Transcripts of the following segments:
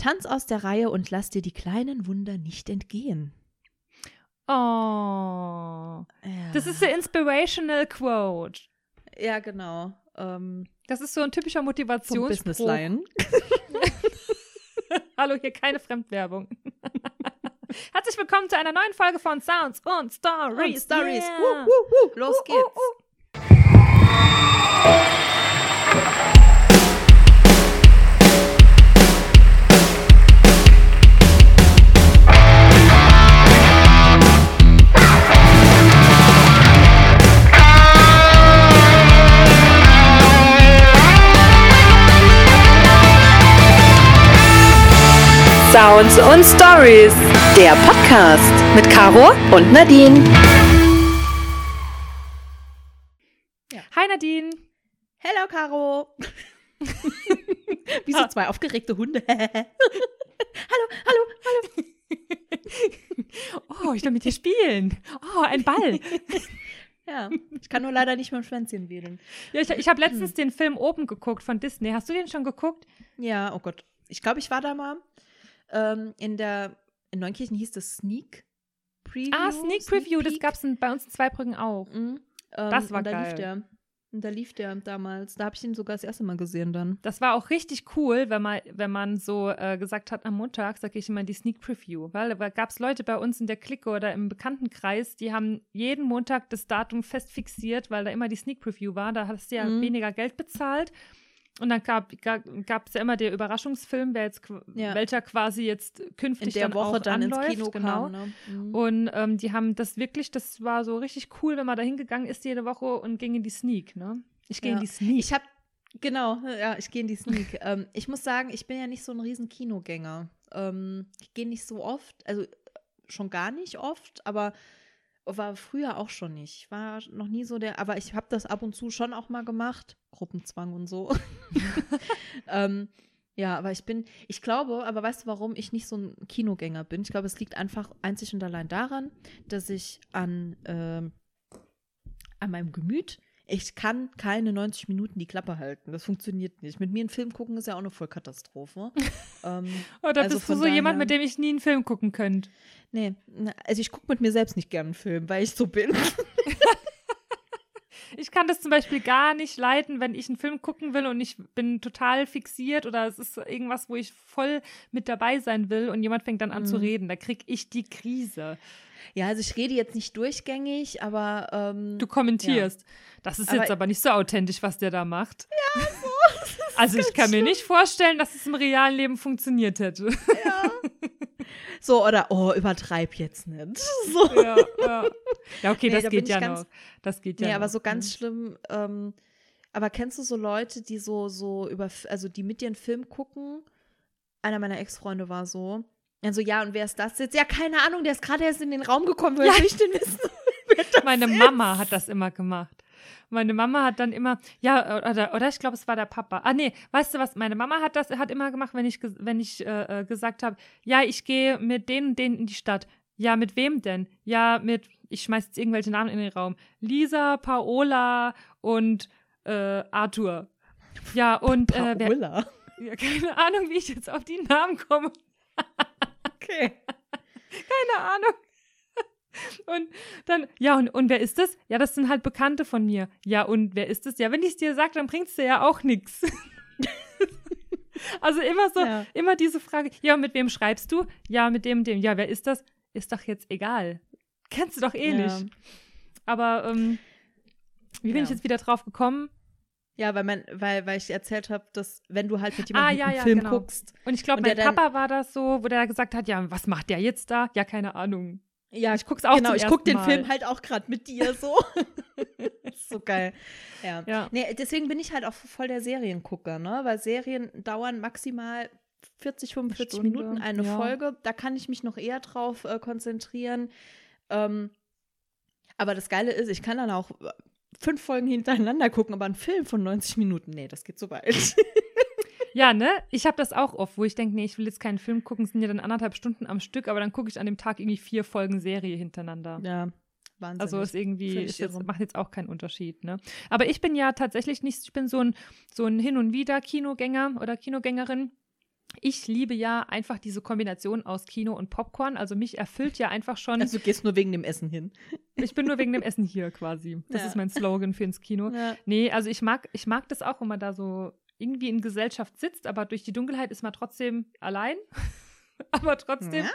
Tanz aus der Reihe und lass dir die kleinen Wunder nicht entgehen. Oh. Das ist der Inspirational Quote. Ja, genau. Ähm, das ist so ein typischer Motivationsspruch. Business Line. Hallo, hier keine Fremdwerbung. Herzlich willkommen zu einer neuen Folge von Sounds und Stories. Und Stories. Yeah. Woo, woo, woo. Los uh, geht's. Uh, uh. Sounds und Stories. Der Podcast mit Caro und Nadine. Ja. Hi Nadine. Hello Caro. Wie so zwei aufgeregte Hunde. hallo, hallo, hallo. oh, ich will mit dir spielen. Oh, ein Ball. Ja, ich kann nur leider nicht mit dem Schwänzchen wedeln. Ja, ich, ich habe letztens hm. den Film oben geguckt von Disney. Hast du den schon geguckt? Ja, oh Gott. Ich glaube, ich war da mal. Ähm, in der in Neunkirchen hieß das Sneak Preview. Ah, Sneak Preview, Sneak das gab es bei uns in Zweibrücken auch. Mhm. Ähm, das war da geil. Lief der. Und da lief der damals. Da habe ich ihn sogar das erste Mal gesehen dann. Das war auch richtig cool, wenn man, wenn man so äh, gesagt hat, am Montag sage ich immer die Sneak Preview. Weil da gab es Leute bei uns in der Clique oder im Bekanntenkreis, die haben jeden Montag das Datum fest fixiert, weil da immer die Sneak Preview war. Da hast du ja mhm. weniger Geld bezahlt. Und dann gab es ja immer der Überraschungsfilm, wer jetzt, ja. welcher quasi jetzt künftig In der dann Woche auch dann anläuft, ins Kino genau. kam. Ne? Mhm. Und ähm, die haben das wirklich, das war so richtig cool, wenn man da hingegangen ist jede Woche und ging in die Sneak. Ne? Ich gehe ja. in die Sneak. Ich habe Genau, ja, ich gehe in die Sneak. ähm, ich muss sagen, ich bin ja nicht so ein riesen Kinogänger. Ähm, ich gehe nicht so oft, also schon gar nicht oft, aber war früher auch schon nicht. Ich war noch nie so der, aber ich habe das ab und zu schon auch mal gemacht. Gruppenzwang und so. ähm, ja, aber ich bin, ich glaube, aber weißt du, warum ich nicht so ein Kinogänger bin? Ich glaube, es liegt einfach einzig und allein daran, dass ich an, ähm, an meinem Gemüt ich kann keine 90 Minuten die Klappe halten. Das funktioniert nicht. Mit mir einen Film gucken ist ja auch eine Vollkatastrophe. ähm, Oder also bist du so daher, jemand, mit dem ich nie einen Film gucken könnte? Nee, also ich gucke mit mir selbst nicht gerne einen Film, weil ich so bin. ich kann das zum Beispiel gar nicht leiten, wenn ich einen Film gucken will und ich bin total fixiert oder es ist irgendwas, wo ich voll mit dabei sein will und jemand fängt dann an mhm. zu reden. Da kriege ich die Krise. Ja, also ich rede jetzt nicht durchgängig, aber. Ähm, du kommentierst. Ja. Das ist aber jetzt aber nicht so authentisch, was der da macht. Ja, so. also ich kann schlimm. mir nicht vorstellen, dass es im realen Leben funktioniert hätte. Ja. So, oder, oh, übertreib jetzt nicht. So. Ja, ja. ja okay, nee, das da geht ja ganz, noch. Das geht ja Nee, noch. aber so ganz mhm. schlimm, ähm, aber kennst du so Leute, die so, so über, also die mit dir einen Film gucken? Einer meiner Ex-Freunde war so. Also ja, und wer ist das jetzt? Ja, keine Ahnung, der ist gerade erst in den Raum gekommen, weil ja. ich den wissen. Meine ist. Mama hat das immer gemacht. Meine Mama hat dann immer, ja, oder, oder ich glaube, es war der Papa. Ah, nee, weißt du was? Meine Mama hat das hat immer gemacht, wenn ich, wenn ich äh, äh gesagt habe, ja, ich gehe mit denen, denen in die Stadt. Ja, mit wem denn? Ja, mit, ich schmeiß jetzt irgendwelche Namen in den Raum. Lisa, Paola und äh, Arthur. Ja, und äh, Paola? Wer, ja, keine Ahnung, wie ich jetzt auf die Namen komme. okay. Keine Ahnung. Und dann, ja, und, und wer ist das? Ja, das sind halt Bekannte von mir. Ja, und wer ist das? Ja, wenn ich es dir sage, dann bringt es dir ja auch nichts. also immer so, ja. immer diese Frage, ja, mit wem schreibst du? Ja, mit dem, dem. Ja, wer ist das? Ist doch jetzt egal. Kennst du doch eh ja. nicht. Aber ähm, wie bin ja. ich jetzt wieder drauf gekommen? Ja, weil, man, weil, weil ich erzählt habe, dass wenn du halt mit jemandem ah, ja, einen ja, Film genau. guckst. Und ich glaube, mein Papa war das so, wo der gesagt hat, ja, was macht der jetzt da? Ja, keine Ahnung. Ja, ich guck's auch Genau, ich guck den Mal. Film halt auch gerade mit dir so. so geil. Ja. ja. Nee, deswegen bin ich halt auch voll der Seriengucker, ne? Weil Serien dauern maximal 40, 45 Stunde, Minuten eine ja. Folge. Da kann ich mich noch eher drauf äh, konzentrieren. Ähm, aber das Geile ist, ich kann dann auch äh, fünf Folgen hintereinander gucken, aber einen Film von 90 Minuten, nee, das geht so weit. Ja, ne? Ich habe das auch oft, wo ich denke, nee, ich will jetzt keinen Film gucken, es sind ja dann anderthalb Stunden am Stück, aber dann gucke ich an dem Tag irgendwie vier Folgen Serie hintereinander. Ja. Wahnsinn. Also ist irgendwie, ist jetzt, macht jetzt auch keinen Unterschied, ne? Aber ich bin ja tatsächlich nicht, ich bin so ein, so ein Hin- und Wieder-Kinogänger oder Kinogängerin. ich liebe ja einfach diese Kombination aus Kino und Popcorn. Also mich erfüllt ja einfach schon. Also du gehst nur wegen dem Essen hin. Ich bin nur wegen dem Essen hier quasi. Das Ja. ist mein Slogan für ins Kino. Ja. Nee, also ich mag, ich mag das auch, wenn man da so irgendwie in Gesellschaft sitzt, aber durch die Dunkelheit ist man trotzdem allein. aber trotzdem,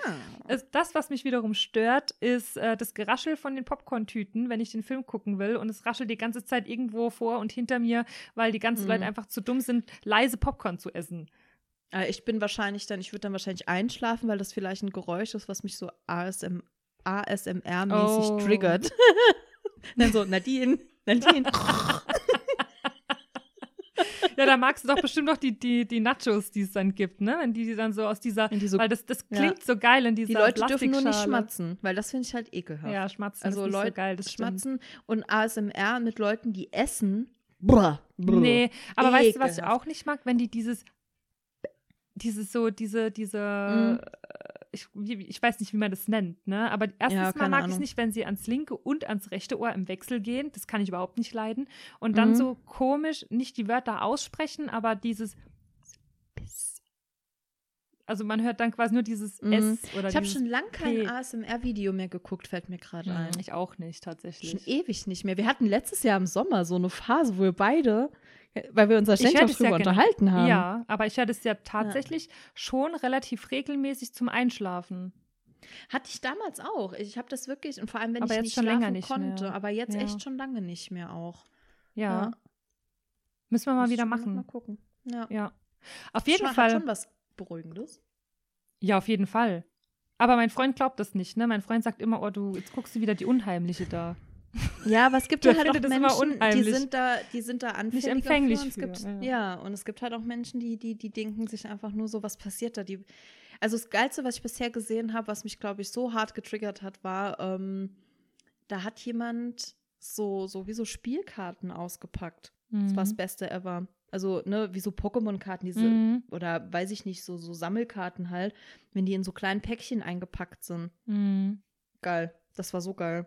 es, das, was mich wiederum stört, ist äh, das Geraschel von den Popcorn-Tüten, wenn ich den Film gucken will. Und es raschelt die ganze Zeit irgendwo vor und hinter mir, weil die ganzen Mhm. Leute einfach zu dumm sind, leise Popcorn zu essen. Äh, Ich bin wahrscheinlich dann, ich würde dann wahrscheinlich einschlafen, weil das vielleicht ein Geräusch ist, was mich so ASM, ASMR-mäßig Oh. triggert. dann so, Nadine, Nadine. Ja, da magst du doch bestimmt noch die, die, die Nachos, die es dann gibt, ne? Wenn die, die dann so aus dieser, so- weil das, das Ja. klingt so geil in dieser Die Leute dürfen nur nicht schmatzen, weil das finde ich halt ekelhaft. Ja, schmatzen also ist Leute so geil, das stimmt. schmatzen und ASMR mit Leuten, die essen. Brr, brr. Nee, aber weißt du, was ich Ekelhaft. auch nicht mag? Wenn die dieses, dieses so, diese, diese, Mhm. Ich, ich weiß nicht, wie man das nennt, ne? Aber erstens Ja, mal mag ich es Ahnung. nicht, wenn sie ans linke und ans rechte Ohr im Wechsel gehen. Das kann ich überhaupt nicht leiden. Und dann Mhm. so komisch, nicht die Wörter aussprechen, aber dieses also man hört dann quasi nur dieses Mhm. S oder Ich habe schon lange kein. ASMR-Video mehr geguckt, fällt mir gerade Hm, ein. Ich auch nicht, tatsächlich. Schon ewig nicht mehr. Wir hatten letztes Jahr im Sommer so eine Phase, wo wir beide, weil wir uns Ich ständig drüber ja unterhalten haben. Ja, aber ich höre das ja tatsächlich schon relativ regelmäßig zum Einschlafen. Hatte ich damals auch. Ich habe das wirklich, und vor allem, wenn Aber ich jetzt nicht schon schlafen länger nicht konnte, mehr. aber jetzt Ja. echt schon lange nicht mehr auch. Ja. Müssen wir mal Muss wieder machen. Mal gucken. Ja. Ja. Auf jeden schon, Fall. Hat schon was Beruhigendes. Ja, auf jeden Fall. Aber mein Freund glaubt das nicht, ne? Mein Freund sagt immer, oh, du, jetzt guckst du wieder die Unheimliche da. Ja, aber es gibt ja halt auch Menschen, die sind da, die sind da anfälliger empfänglich für. Und es für, gibt, ja. ja. und es gibt halt auch Menschen, die, die, die denken sich einfach nur so, was passiert da? Die, also das Geilste, was ich bisher gesehen habe, was mich, glaube ich, so hart getriggert hat, war, ähm, da hat jemand so, so wie so Spielkarten ausgepackt. Das war das Beste ever. Also, ne, wie so Pokémon-Karten, diese, Mhm. oder weiß ich nicht, so, so Sammelkarten halt, wenn die in so kleinen Päckchen eingepackt sind. Mhm. Geil. Das war so geil.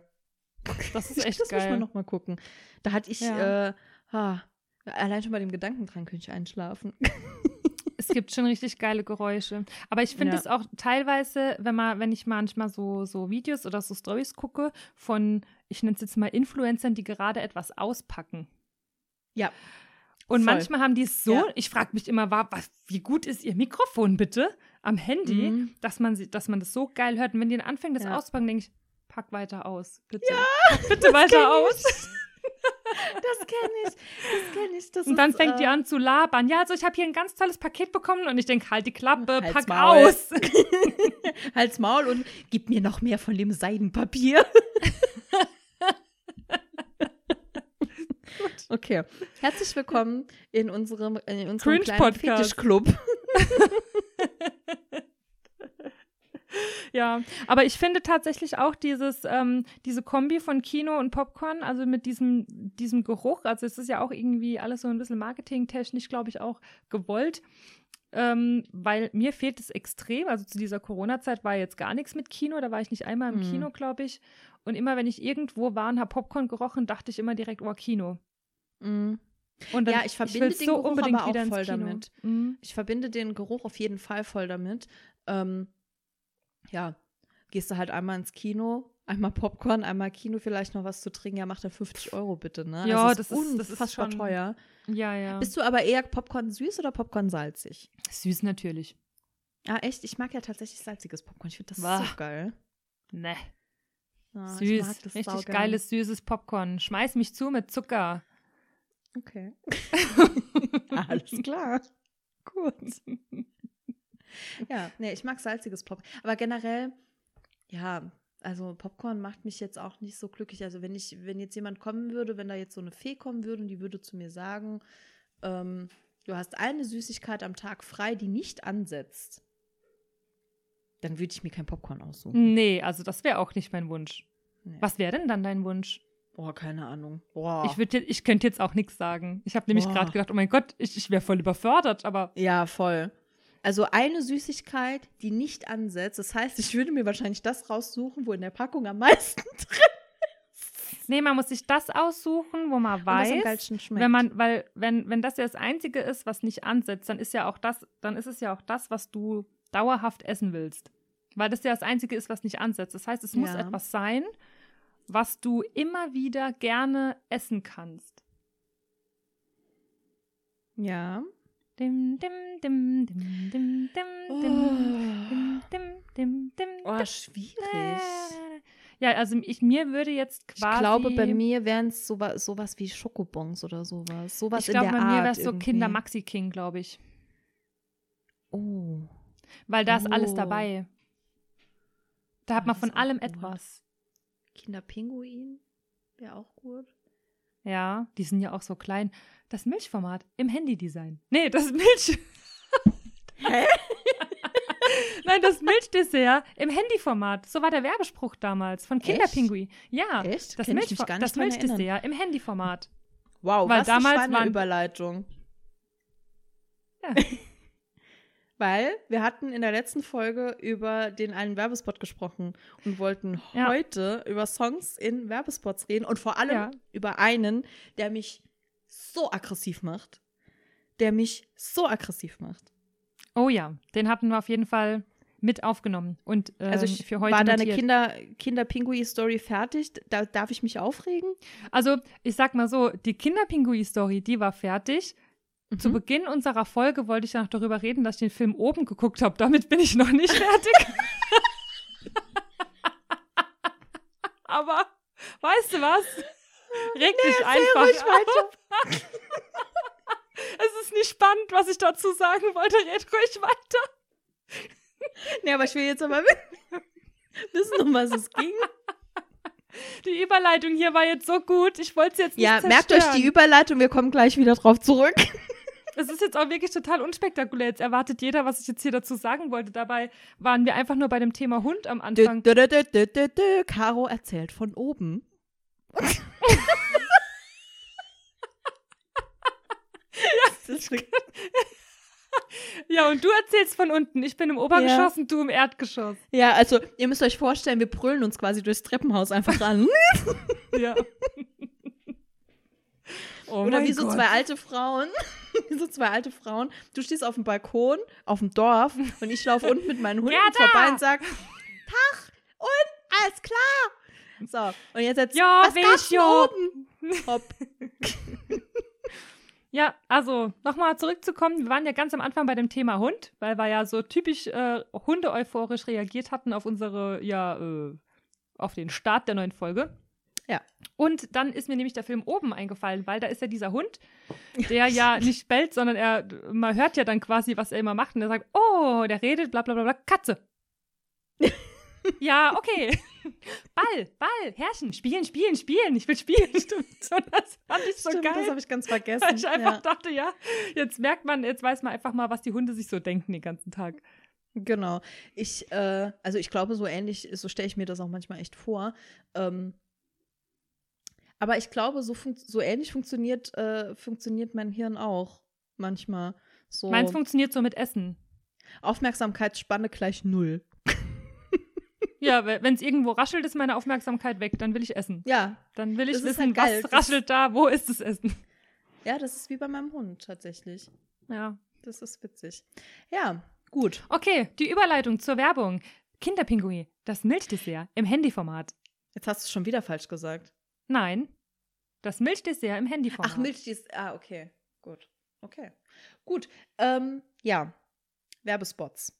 Das ist echt das muss geil. man noch mal gucken. Da hatte ich, Ja. äh, ah, allein schon bei dem Gedanken dran könnte ich einschlafen. Es gibt schon richtig geile Geräusche. Aber ich finde Ja. es auch teilweise, wenn man, wenn ich manchmal so, so Videos oder so Stories gucke von, ich nenne es jetzt mal Influencern, die gerade etwas auspacken. Ja. Und Voll. manchmal haben die es so, Ja. ich frage mich immer, wa- was, wie gut ist ihr Mikrofon bitte am Handy, Mhm. dass, man, sie- dass man das so geil hört. Und wenn die dann anfangen, das Ja. auszupacken, denke ich, pack weiter aus, bitte. Ja, pack bitte weiter aus. Das kenne ich. Das kenne ich. Das Und dann ist, fängt die äh, an zu labern. Ja, also ich habe hier ein ganz tolles Paket bekommen und ich denke, halt die Klappe, Halt's pack Maul. aus. Halt's Maul und gib mir noch mehr von dem Seidenpapier. Okay, herzlich willkommen in unserem, in unserem kleinen Cringe-Podcast. Fetischclub. Ja, aber ich finde tatsächlich auch dieses, ähm, diese Kombi von Kino und Popcorn, also mit diesem, diesem Geruch, also es ist ja auch irgendwie alles so ein bisschen marketingtechnisch, glaube ich, auch gewollt. Ähm, weil mir fehlt es extrem. Also zu dieser Corona-Zeit war jetzt gar nichts mit Kino, da war ich nicht einmal im Hm. Kino, glaube ich. Und immer, wenn ich irgendwo war und habe Popcorn gerochen, dachte ich immer direkt, oh, Kino. Mhm. Und dann, Ja, ich verbinde will den so Geruch unbedingt aber auch voll damit. Mhm. Ich verbinde den Geruch auf jeden Fall voll damit. Ähm, ja, gehst du halt einmal ins Kino, einmal Popcorn, einmal Kino, vielleicht noch was zu trinken, ja, macht er 50 Euro bitte, ne? Ja, also das ist- das ist unfassbar schon- teuer. Ja, ja. Bist du aber eher Popcorn süß oder Popcorn salzig? Süß natürlich. Ah, echt? Ich mag ja tatsächlich salziges Popcorn. Ich finde das Wah. so geil. Ne. Ja, ich Süß. Richtig saugern. geiles, süßes Popcorn. Schmeiß mich zu mit Zucker. Okay. Alles klar. Gut. Ja, nee, ich mag salziges Popcorn. Aber generell, ja, also Popcorn macht mich jetzt auch nicht so glücklich. Also wenn ich, wenn jetzt jemand kommen würde, wenn da jetzt so eine Fee kommen würde und die würde zu mir sagen, ähm, du hast eine Süßigkeit am Tag frei, die nicht ansetzt, dann würde ich mir kein Popcorn aussuchen. Nee, also das wäre auch nicht mein Wunsch. Nee. Was wäre denn dann dein Wunsch? Oh, keine Ahnung. Boah. Ich, würd, ich könnte jetzt auch nichts sagen. Ich habe nämlich Boah. gerade gedacht, oh mein Gott, ich, ich wäre voll überfordert, aber Ja, voll. Also eine Süßigkeit, die nicht ansetzt. Das heißt, ich würde mir wahrscheinlich das raussuchen, wo in der Packung am meisten drin ist. Nee, man muss sich das aussuchen, wo man weiß, wenn man, weil, wenn, wenn das ja das Einzige ist, was nicht ansetzt, dann ist ja auch das, dann ist es ja auch das, was du dauerhaft essen willst. Weil das ja das Einzige ist, was nicht ansetzt. Das heißt, es muss Ja. etwas sein, was du immer wieder gerne essen kannst. ja. Dim, dim, dim, dim, dim, dim, Oh, dim, dim, dim, dim, oh dim. schwierig. Ja, also ich, mir würde jetzt quasi. Ich glaube, bei mir wären es sowas, sowas wie Schokobons oder sowas. Sowas ich glaube, bei mir wäre es so. Kinder Maxi King, glaube ich. Oh. Weil da ist alles Oh. dabei. Da hat man von allem gut. etwas. Kinderpinguin wäre auch gut. Ja, die sind ja auch so klein. Das Milchformat im Handydesign. Nee, das Milch. Hä? Nein, das Milchdessert im Handyformat. So war der Werbespruch damals von Kinderpingui. Ja, Echt? das, nicht das dran erinnern. Milchdessert im Handyformat. Wow, Weil was damals eine Überleitung. Ja. Weil wir hatten in der letzten Folge über den einen Werbespot gesprochen und wollten Ja. heute über Songs in Werbespots reden und vor allem Ja. über einen, der mich so aggressiv macht. Der mich so aggressiv macht. Oh ja, den hatten wir auf jeden Fall mit aufgenommen und ähm, Also ich für heute war deine. Kinder, Kinder-Pinguin-Story fertig. Da, darf ich mich aufregen? Also, ich sag mal so, die Kinderpingui-Story, die war fertig. Zu Mhm. Beginn unserer Folge wollte ich ja noch darüber reden, dass ich den Film oben geguckt habe. Damit bin ich noch nicht fertig. Aber, weißt du was? Reg dich einfach ruhig auf. es ist nicht spannend, was ich dazu sagen wollte. Red ruhig weiter. Nee, aber ich will jetzt aber wissen, um was es ging. Die Überleitung hier war jetzt so gut. Ich wollte es jetzt nicht Ja, zerstören. merkt euch die Überleitung, wir kommen gleich wieder drauf zurück. Es ist jetzt auch wirklich total unspektakulär. Jetzt erwartet jeder, was ich jetzt hier dazu sagen wollte. Dabei waren wir einfach nur bei dem Thema Hund am Anfang. dö, dö, dö. Caro erzählt von oben. Das ist wirklich- Ja, und du erzählst von unten. Ich bin im Obergeschoss und du im Erdgeschoss. ja, also ihr müsst euch vorstellen, wir brüllen uns quasi durchs Treppenhaus einfach an. Ja. Oh Oder wie so Gott. zwei alte Frauen. wie so zwei alte Frauen. Du stehst auf dem Balkon, auf dem Dorf und ich laufe unten mit meinen Hunden Gerda! vorbei und sag, Tag und alles klar. So, und jetzt jetzt, Ja, was gab's Wäscho. oben? Hopp. Ja, also nochmal zurückzukommen. Wir waren ja ganz am Anfang bei dem Thema Hund, weil wir ja so typisch äh, Hunde euphorisch reagiert hatten auf unsere, ja, äh, auf den Start der neuen Folge. Ja. Und dann ist mir nämlich der Film oben eingefallen, weil da ist ja dieser Hund, der ja nicht bellt, sondern er, man hört ja dann quasi, was er immer macht und er sagt, oh, der redet, bla bla bla bla, Katze. ja, okay. Ball, Ball, Herrchen, spielen, spielen, spielen. Ich will spielen. Stimmt. So, das fand ich so Stimmt, geil. das habe ich ganz vergessen. Weil ich einfach ja. dachte, ja, jetzt merkt man, jetzt weiß man einfach mal, was die Hunde sich so denken den ganzen Tag. Genau. Ich, äh, also ich glaube, so ähnlich, so stelle ich mir das auch manchmal echt vor. Ähm, aber ich glaube, so, so ähnlich funktioniert, äh, funktioniert mein Hirn auch manchmal. So Meins funktioniert so mit Essen. Aufmerksamkeitsspanne gleich null. Ja, wenn es irgendwo raschelt, ist meine Aufmerksamkeit weg. Dann will ich essen. Ja, Dann will ich wissen, halt was Das- raschelt da, wo ist das Essen. ja, das ist wie bei meinem Hund tatsächlich. Ja. Das ist witzig. Ja, gut. Okay, die Überleitung zur Werbung. Kinderpinguin, das Milchdessert im Handyformat. Jetzt hast du es schon wieder falsch gesagt. Nein, das Milchdessert im Handyformat. Ach, Milch, die ist. Ah, okay. Gut. Okay. Gut. Ähm, ja. Werbespots.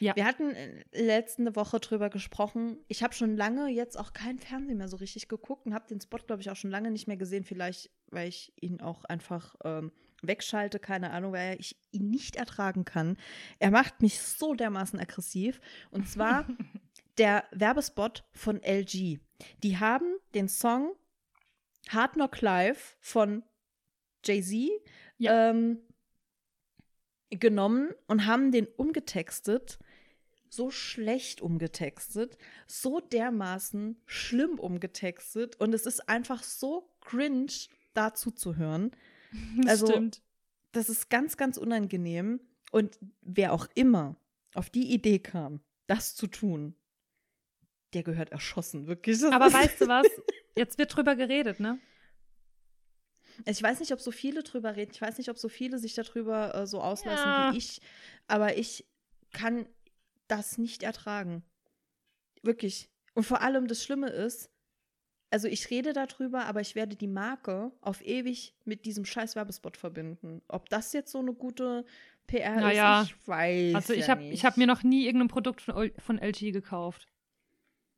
Ja. Wir hatten äh, letzte Woche drüber gesprochen. Ich habe schon lange jetzt auch kein Fernsehen mehr so richtig geguckt und habe den Spot, glaube ich, auch schon lange nicht mehr gesehen. Vielleicht, weil ich ihn auch einfach ähm, wegschalte, keine Ahnung, weil ich ihn nicht ertragen kann. Er macht mich so dermaßen aggressiv. Und zwar der Werbespot von LG. Die haben den Song Hard Knock Live von Jay-Z Ja. ähm, genommen und haben den umgetextet, so schlecht umgetextet, so dermaßen schlimm umgetextet und es ist einfach so cringe, dazu zu hören. Das also- stimmt. Das ist ganz, ganz unangenehm und wer auch immer auf die Idee kam, das zu tun, der gehört erschossen, wirklich. Das Aber weißt du was? Jetzt wird drüber geredet, ne? Also ich weiß nicht, ob so viele drüber reden. Ich weiß nicht, ob so viele sich darüber äh, so auslassen Ja. wie ich. Aber ich kann das nicht ertragen. Wirklich. Und vor allem das Schlimme ist, also ich rede darüber, aber ich werde die Marke auf ewig mit diesem scheiß Werbespot verbinden. Ob das jetzt so eine gute PR Naja, ist, ich weiß Also ich ja habe hab mir noch nie irgendein Produkt von, von LG gekauft.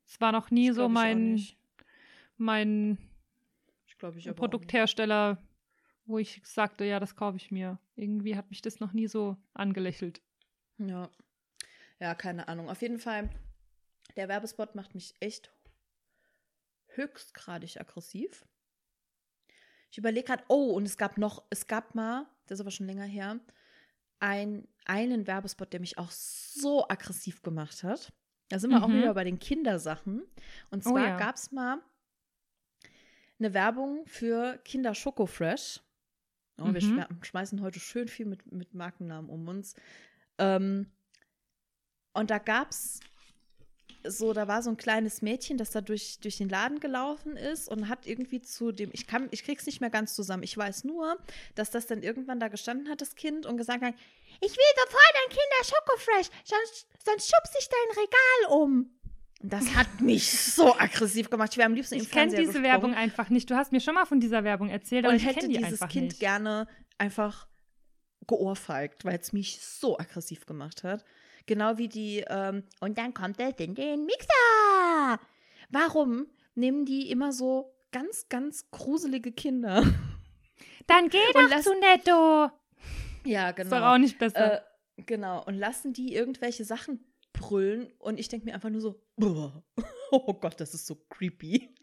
Es war noch nie Das so mein, mein glaube, ich aber auch Produkthersteller, wo ich sagte, ja, das kaufe ich mir. Irgendwie hat mich das noch nie so angelächelt. Ja. Ja, keine Ahnung. Auf jeden Fall, der Werbespot macht mich echt höchstgradig aggressiv. Ich überlege gerade, oh, und es gab noch, es gab mal, das ist aber schon länger her, ein, einen Werbespot, der mich auch so aggressiv gemacht hat. Da sind wir auch Mhm. wieder bei den Kindersachen. Und Oh zwar ja. gab es mal eine Werbung für Kinder Schoko Fresh. Oh, Wir Mhm. schme- schmeißen heute schön viel mit, mit Markennamen um uns. Ähm, und da gab es so, da war so ein kleines Mädchen, das da durch, durch den Laden gelaufen ist und hat irgendwie zu dem, ich kann, ich krieg's nicht mehr ganz zusammen. Ich weiß nur, dass das dann irgendwann da gestanden hat, das Kind, und gesagt hat, ich will sofort ein Kinder Schokofresh, sonst, sonst schubse ich dein Regal um. Das hat mich so aggressiv gemacht. Ich wäre am liebsten im Ich kenne diese gesprungen Werbung einfach nicht. Du hast mir schon mal von dieser Werbung erzählt, aber und ich hätte die dieses Kind nicht. gerne einfach geohrfeigt, weil es mich so aggressiv gemacht hat. Genau wie die, ähm, und dann kommt es in den Mixer. Warum nehmen die immer so ganz, ganz gruselige Kinder? Dann geh Und doch zu Netto. Ja, Ist doch auch nicht besser. Äh, genau. Und lassen die irgendwelche Sachen brüllen und ich denke mir einfach nur so, "Boah. Oh Gott, das ist so creepy.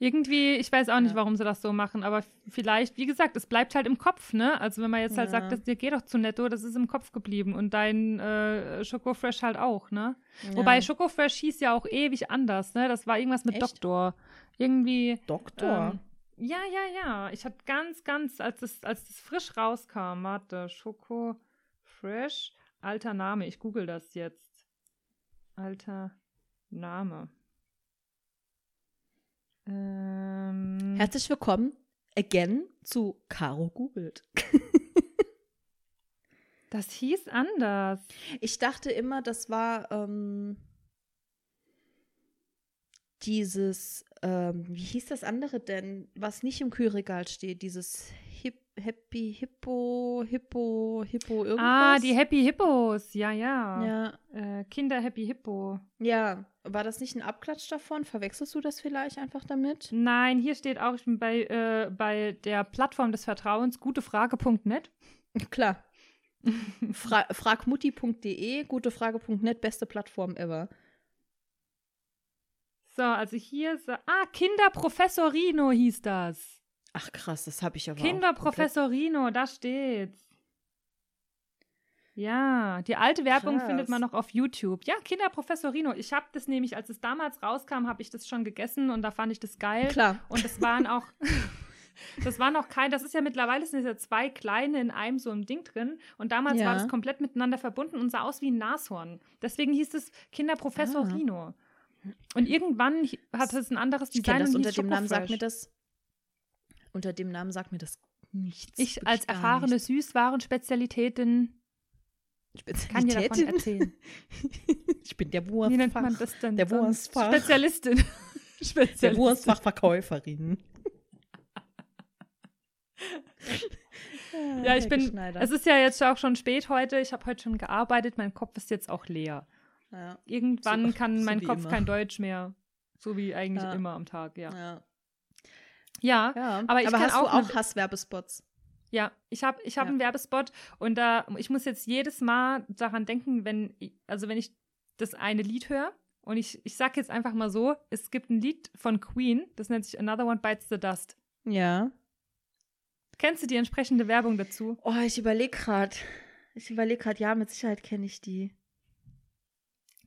Irgendwie, ich weiß auch nicht, Ja. warum sie das so machen, aber vielleicht, wie gesagt, es bleibt halt im Kopf, ne? Also wenn man jetzt halt Ja. sagt, das, dir geh doch zu Netto, das ist im Kopf geblieben und dein äh, Schokofresh halt auch, ne? Wobei Ja. Schokofresh hieß ja auch ewig anders, ne? Das war irgendwas mit Echt? Doktor. Irgendwie. Doktor. Ähm, ja, ja, ja. Ich hatte ganz, ganz, als das, als das frisch rauskam, warte, Schoko Fresh, alter Name, ich google das jetzt. Alter Name. Ähm, Herzlich willkommen again zu Caro googelt. das hieß anders. Ich dachte immer, das war ähm, dieses, ähm, wie hieß das andere denn, was nicht im Kühlregal steht, dieses Hip, Happy Hippo, Hippo, Hippo irgendwas. Ah, die Happy Hippos, ja, ja. Ja, Äh, Kinder Happy Hippo. ja. War das nicht ein Abklatsch davon? Verwechselst du das vielleicht einfach damit? Nein, hier steht auch ich bin bei, äh, bei der Plattform des Vertrauens gutefrage.net. Klar. Fra fragmutti.de, gutefrage.net, beste Plattform ever. So, also hier ist. Ah, Kinderprofessorino hieß das. Ach krass, das habe ich aber auch komplett- Kinderprofessorino, da steht's. Ja, die alte Werbung Krass. findet man noch auf YouTube. Ja, Kinderprofessorino. Ich habe das nämlich, als es damals rauskam, habe ich das schon gegessen und da fand ich das geil. Klar. Und das waren auch, das waren auch kein, das ist ja mittlerweile sind ja zwei kleine in einem so einem Ding drin. Und damals Ja. war das komplett miteinander verbunden und sah aus wie ein Nashorn. Deswegen hieß es Kinderprofessor Ah. Rino. Und irgendwann hatte es ein anderes Ich Design kenne das unter dem Namen, sagt mir das. Unter dem Namen sagt mir das nichts. Ich als erfahrene nichts. Süßwarenspezialitätin kann dir davon erzählen. ich bin der Wie nennt man das denn? Der? Wurstfach. Spezialistin. Der Spezialistin. Wurstfachverkäuferin. Ja, ich bin. Es ist ja jetzt auch schon spät heute. Ich habe heute schon gearbeitet. Mein Kopf ist jetzt auch leer. ja, Irgendwann So- kann mein Kopf immer. kein Deutsch mehr. So wie eigentlich Ja. immer am Tag, ja. ja. Ja, ja. aber ich kann hast auch du auch Hasswerbespots? ja. Ich habe ich hab Ja. einen Werbespot und da ich muss jetzt jedes Mal daran denken, wenn ich- also wenn ich das eine Lied höre und ich ich sag jetzt einfach mal so, es gibt ein Lied von Queen, das nennt sich Another One Bites the Dust. Ja. Kennst du die entsprechende Werbung dazu? Oh, ich überlege gerade. Ich überlege gerade, ja, mit Sicherheit kenne ich die.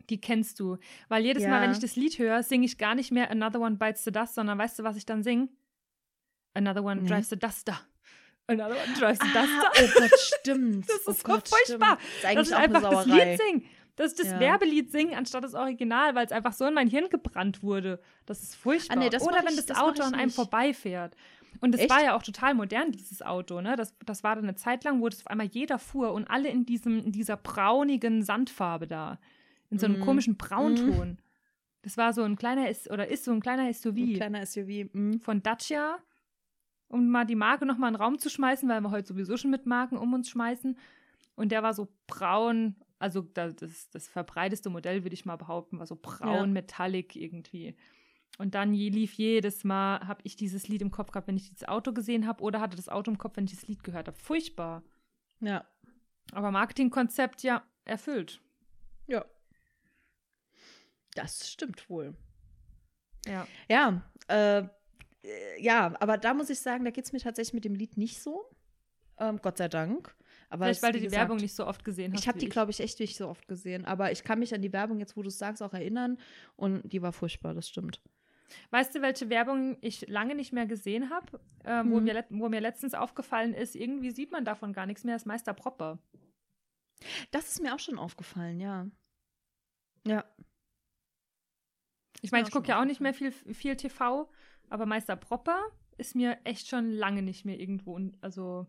Die kennst du. Weil jedes Ja. Mal, wenn ich das Lied höre, singe ich gar nicht mehr Another One Bites the Dust, sondern weißt du, was ich dann singe? Another One Nee. Drives the Duster. Another One Drives the Ah, Duster. oh Gott, stimmt. Das oh ist so Gott, furchtbar, Stimmt. Das ist eigentlich ich auch einfach das. Lied singe. dass ich das Ja. Werbelied singe, anstatt das Original, weil es einfach so in mein Hirn gebrannt wurde. Das ist furchtbar. Ah, nee, das Oder wenn ich- das, das Auto an einem vorbeifährt. Und es war ja auch total modern, dieses Auto, ne? Das, das war dann eine Zeit lang, wo das auf einmal jeder fuhr und alle in, diesem, in dieser braunigen Sandfarbe da. In so einem Mhm. komischen Braunton. Das war so ein kleiner, S- oder ist so ein kleiner SUV Ein kleiner SUV. Mhm. von Dacia, um mal die Marke nochmal in den Raum zu schmeißen, weil wir heute sowieso schon mit Marken um uns schmeißen. Und der war so braun, also da- das, das verbreiteste Modell, würde ich mal behaupten, war so braun, Ja. metallic irgendwie. Und dann je, lief jedes Mal, habe ich dieses Lied im Kopf gehabt, wenn ich dieses Auto gesehen habe, oder hatte das Auto im Kopf, wenn ich das Lied gehört habe. Furchtbar. Ja. Aber Marketingkonzept, ja, erfüllt. Ja. Das stimmt wohl. Ja. Ja, äh, ja, aber da muss ich sagen, da geht es mir tatsächlich mit dem Lied nicht so. Ähm, Gott sei Dank. Aber Vielleicht, es- weil du die gesagt, Werbung nicht so oft gesehen hast. Ich habe die, glaube ich, echt nicht so oft gesehen. Aber ich kann mich an die Werbung, jetzt wo du es sagst, auch erinnern. Und die war furchtbar, das stimmt. Weißt du, welche Werbung ich lange nicht mehr gesehen habe? Ähm, wo, Hm. mir let- wo mir letztens aufgefallen ist, irgendwie sieht man davon gar nichts mehr, das ist Meister Propper. Das ist mir auch schon aufgefallen, ja. Ja. Ich meine, ich gucke ja auch nicht mehr viel, viel TV, aber Meister Propper ist mir echt schon lange nicht mehr irgendwo, also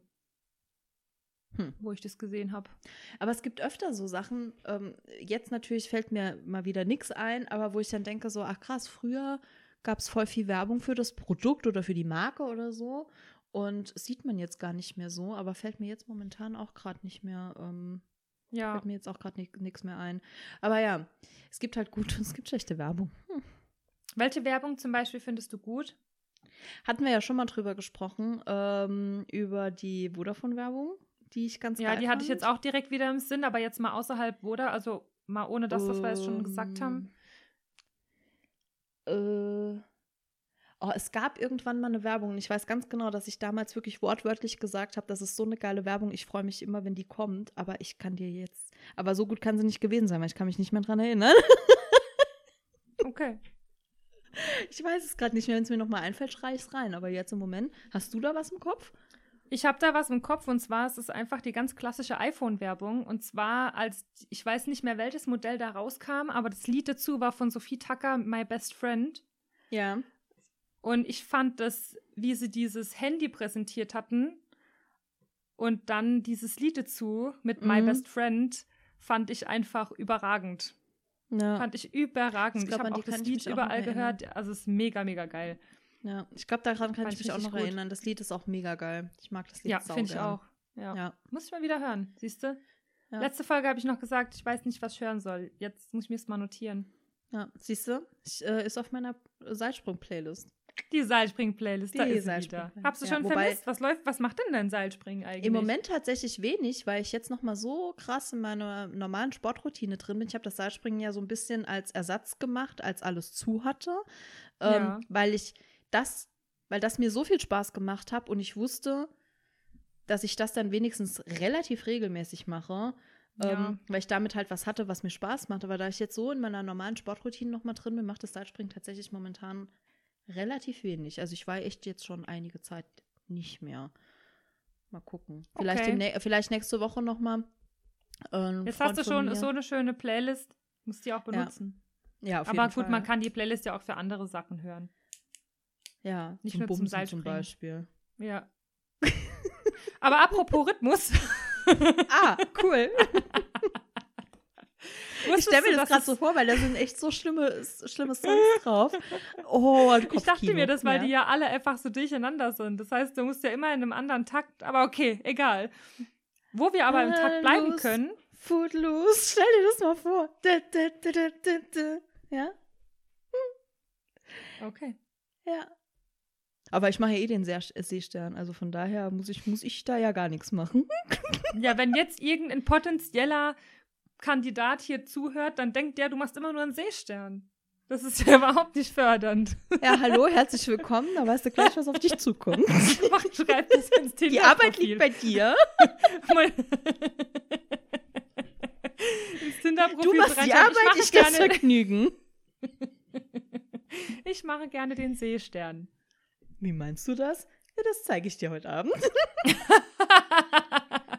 Hm. wo ich das gesehen habe. Aber es gibt öfter so Sachen, ähm, jetzt natürlich fällt mir mal wieder nichts ein, aber wo ich dann denke, so, ach krass, früher gab es voll viel Werbung für das Produkt oder für die Marke oder so. Und das sieht man jetzt gar nicht mehr so, aber fällt mir jetzt momentan auch gerade nicht mehr, ähm, Ja. fällt mir jetzt auch gerade nichts mehr ein. Aber ja, es gibt halt gute und es gibt schlechte Werbung. Hm. Welche Werbung zum Beispiel findest du gut? Hatten wir ja schon mal drüber gesprochen, ähm, über die Vodafone-Werbung, die ich ganz Ja, die hatte ich fand. jetzt auch direkt wieder im Sinn, aber jetzt mal außerhalb, oder? Also mal ohne das, was wir jetzt schon gesagt haben. Ähm, Äh, oh, es gab irgendwann mal eine Werbung. und Ich weiß ganz genau, dass ich damals wirklich wortwörtlich gesagt habe, das ist so eine geile Werbung. Ich freue mich immer, wenn die kommt. Aber ich kann dir jetzt. Aber so gut kann sie nicht gewesen sein, weil ich kann mich nicht mehr dran erinnern. Okay. Ich weiß es gerade nicht mehr. Wenn es mir nochmal einfällt, schreie ich es rein. Aber jetzt im Moment, hast du da was im Kopf? Ich habe da was im Kopf und zwar ist es einfach die ganz klassische iPhone-Werbung. Und zwar als, ich weiß nicht mehr, welches Modell da rauskam, aber das Lied dazu war von Sophie Tucker, My Best Friend. Ja. Und ich fand das, wie sie dieses Handy präsentiert hatten und dann dieses Lied dazu mit My Mhm. Best Friend, fand ich einfach überragend. Ja. Fand ich überragend. Ich Ich, habe auch das Lied überall gehört. Also es ist mega, mega geil. ja. Ich glaube, daran kann Fand ich ich mich auch noch gut. erinnern. Das Lied ist auch mega geil. Ich mag das Lied Ja, finde ich auch. Ja. Ja. Muss ich mal wieder hören, siehst du? Ja. Letzte Folge habe ich noch gesagt, ich weiß nicht, was ich hören soll. Jetzt muss ich mir das mal notieren. Ja, siehst du? Ich, äh, ist auf meiner Seilsprung-Playlist. Die Seilspring-Playlist, da ist sie wieder. Habst du ja, schon wobei- vermisst? Was läuft, was macht denn dein Seilspringen eigentlich? Im Moment tatsächlich wenig, weil ich jetzt noch mal so krass in meiner normalen Sportroutine drin bin. Ich habe das Seilspringen ja so ein bisschen als Ersatz gemacht, als alles zu hatte, ähm, Ja. weil ich das, weil das mir so viel Spaß gemacht hat und ich wusste, dass ich das dann wenigstens relativ regelmäßig mache, Ja. ähm, weil ich damit halt was hatte, was mir Spaß macht. Aber da ich jetzt so in meiner normalen Sportroutine noch mal drin bin, macht das Seilspringen tatsächlich momentan relativ wenig. Also ich war echt jetzt schon einige Zeit nicht mehr. Mal gucken. Vielleicht, Okay. demnä- vielleicht nächste Woche noch mal. Ähm, Jetzt Freund hast du schon so eine schöne Playlist. Musst die auch benutzen. Ja, auf Aber jeden gut, Fall. man kann die Playlist ja auch für andere Sachen hören. ja nicht zum nur zum Bumsen zum Seilspringen. Beispiel. Ja. Aber apropos Rhythmus. Ah, cool. ich stelle mir das gerade so vor, weil da sind echt so schlimme, schlimme Songs drauf. Oh, Ich dachte mir das, weil ja. die ja alle einfach so durcheinander sind. Das heißt, du musst ja immer in einem anderen Takt. Aber okay, egal. Wo wir aber im Takt bleiben können, Footloose, stell dir das mal vor. Ja, okay. ja. Aber ich mache ja eh den Seestern, also von daher muss ich, muss ich da ja gar nichts machen. Ja, wenn jetzt irgendein potenzieller Kandidat hier zuhört, dann denkt der, du machst immer nur einen Seestern. Das ist ja überhaupt nicht fördernd. Ja, hallo, herzlich willkommen. Da weißt du gleich, was auf dich zukommt. Mach, schreib das ins Tinder Die Arbeit liegt bei dir. Ins Tinder-Profil Du machst die Arbeit, ich ich mache das gerne, Vergnügen. ich mache gerne den Seestern. Wie meinst du das? Ja, das zeige ich dir heute Abend.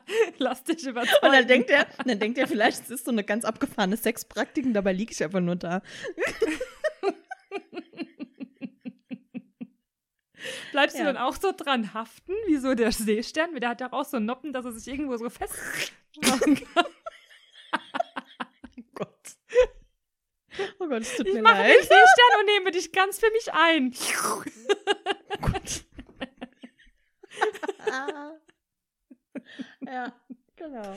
Lass dich Und überzeugen. dann denkt er, dann denkt er vielleicht, es ist so eine ganz abgefahrene Sexpraktik und dabei liege ich einfach nur da. Bleibst Ja. du dann auch so dran haften, wie so der Seestern? Der hat ja auch so Noppen, dass er sich irgendwo so fest machen kann. Oh Gott. Oh Gott, es tut Ich mir mache leid. den Seestern und nehme dich ganz für mich ein. Oh Gott. ja, genau.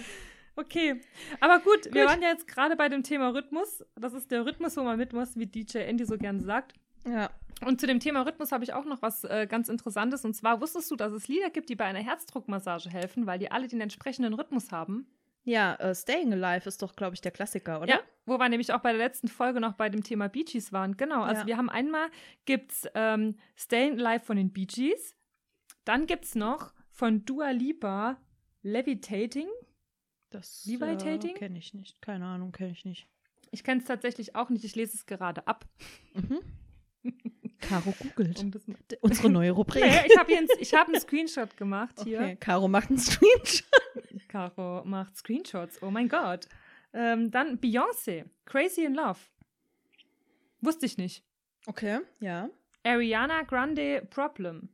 Okay, aber gut, wir Gut. waren ja jetzt gerade bei dem Thema Rhythmus. Das ist der Rhythmus, wo man mit muss, wie DJ Andy so gern sagt. Ja. Und zu dem Thema Rhythmus habe ich auch noch was äh, ganz Interessantes. Und zwar wusstest du, dass es Lieder gibt, die bei einer Herzdruckmassage helfen, weil die alle den entsprechenden Rhythmus haben? Ja, äh, Staying Alive ist doch, glaube ich, der Klassiker, oder? Ja, wo wir nämlich auch bei der letzten Folge noch bei dem Thema Bee Gees waren. Genau, also Ja. wir haben einmal gibt's ähm, Staying Alive von den Bee Gees. Dann gibt's noch von Dua Lipa Levitating. Das Levitating? äh, kenne ich nicht. Keine Ahnung, kenne ich nicht. Ich kenne es tatsächlich auch nicht, ich lese es gerade ab. Mhm. Caro googelt. Um Unsere neue Rubrik. Naja, ich habe hab einen Screenshot gemacht hier. Okay, Caro macht einen Screenshot. Caro macht Screenshots. Oh mein Gott. Ähm, dann Beyoncé, Crazy in Love. Wusste ich nicht. Okay, ja. Ariana Grande, Problem.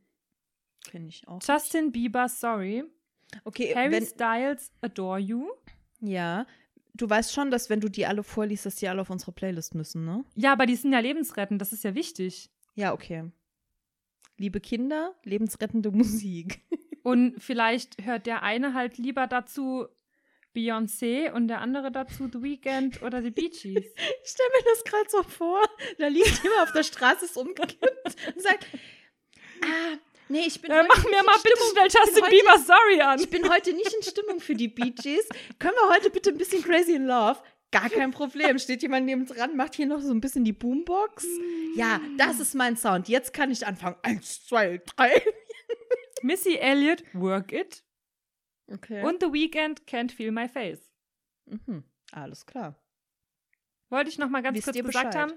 Kenne ich auch. Justin Bieber, Sorry. Okay, Harry wenn, Styles, Adore You. ja. Du weißt schon, dass wenn du die alle vorliest, dass die alle auf unsere Playlist müssen, ne? Ja, aber die sind ja lebensrettend, das ist ja wichtig. Ja, okay. Liebe Kinder, lebensrettende Musik. Und vielleicht hört der eine halt lieber dazu Beyoncé und der andere dazu The Weeknd oder die Bee Gees. Ich stelle mir das gerade so vor. Da liegt jemand auf der Straße, ist umgekippt und sagt, ah, nee, ich bin Äh, mach mir mal bitte Stimmung. schnell Justin heute- Bieber Sorry an. Ich bin heute nicht in Stimmung für die Bee Gees. Können wir heute bitte ein bisschen Crazy in Love? Gar kein Problem. Steht jemand neben dran, macht hier noch so ein bisschen die Boombox. Ja, das ist mein Sound. Jetzt kann ich anfangen. Eins, zwei, drei. Missy Elliott, Work It. Okay. Und The Weeknd, Can't Feel My Face. Mhm. Alles klar. Wollte ich noch mal ganz Wisst kurz gesagt Bescheid? haben.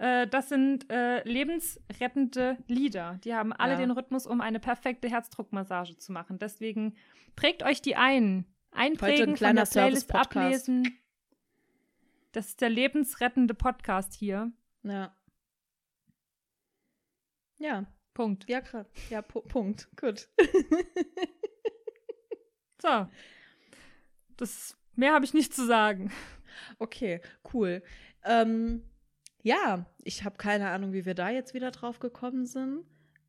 Äh, das sind äh, lebensrettende Lieder. Die haben alle Ja. den Rhythmus, um eine perfekte Herzdruckmassage zu machen. Deswegen prägt euch die ein. Einprägen, von kleiner der Playlist ablesen. Das ist der lebensrettende Podcast hier. Ja. Ja, Punkt. ja, klar. Ja, Pu Punkt. Gut. So. Das, mehr habe ich nicht zu sagen. Okay, cool. Ähm, ja, ich habe keine Ahnung, wie wir da jetzt wieder drauf gekommen sind.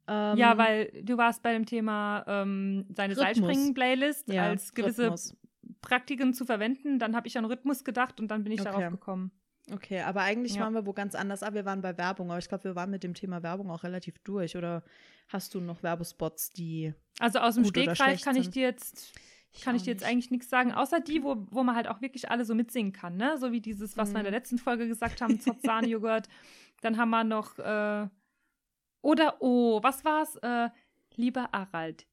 Ähm, ja, weil du warst bei dem Thema ähm, seine. Seilspringen-Playlist ja, als gewisse Rhythmus. Praktiken zu verwenden. Dann habe ich an Rhythmus gedacht und dann bin ich Okay. darauf gekommen. Okay, aber eigentlich Ja. waren wir wo ganz anders. Ah, wir waren bei Werbung, aber ich glaube, wir waren mit dem Thema Werbung auch relativ durch. Oder hast du noch Werbespots, die. Also aus dem Stegreif kann ich dir jetzt kann ich dir jetzt nicht. eigentlich nichts sagen, außer die, wo, wo man halt auch wirklich alle so mitsingen kann, ne? So wie dieses, was wir in der Mhm. letzten Folge gesagt haben, Zotzan-Joghurt. Dann haben wir noch, äh, oder, oh, was war's? Äh, lieber Harald,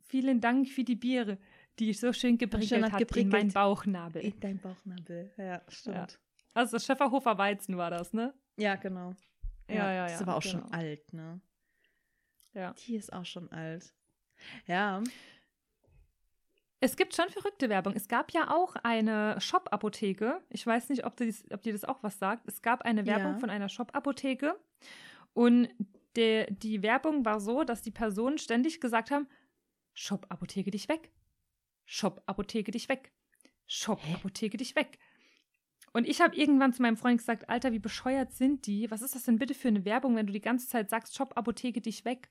vielen Dank für die Biere, die so schön geprickelt hat hat in meinen Bauchnabel. In dein Bauchnabel. Ja, stimmt. Also Schäferhofer Weizen war das, ne? Ja, genau. Ja, ja, Die ist ja, aber auch genau. schon alt, ne? Ja. Die ist auch schon alt. Ja. Es gibt schon verrückte Werbung. Es gab ja auch eine Shop-Apotheke. Ich weiß nicht, ob, dies, ob dir das auch was sagt. Es gab eine Werbung Ja. von einer Shop-Apotheke. Und der, die Werbung war so, dass die Personen ständig gesagt haben: Shop-Apotheke dich weg. Shop-Apotheke dich weg. Shop-Apotheke dich weg. Und ich habe irgendwann zu meinem Freund gesagt: Alter, wie bescheuert sind die? Was ist das denn bitte für eine Werbung, wenn du die ganze Zeit sagst: Shop-Apotheke dich weg?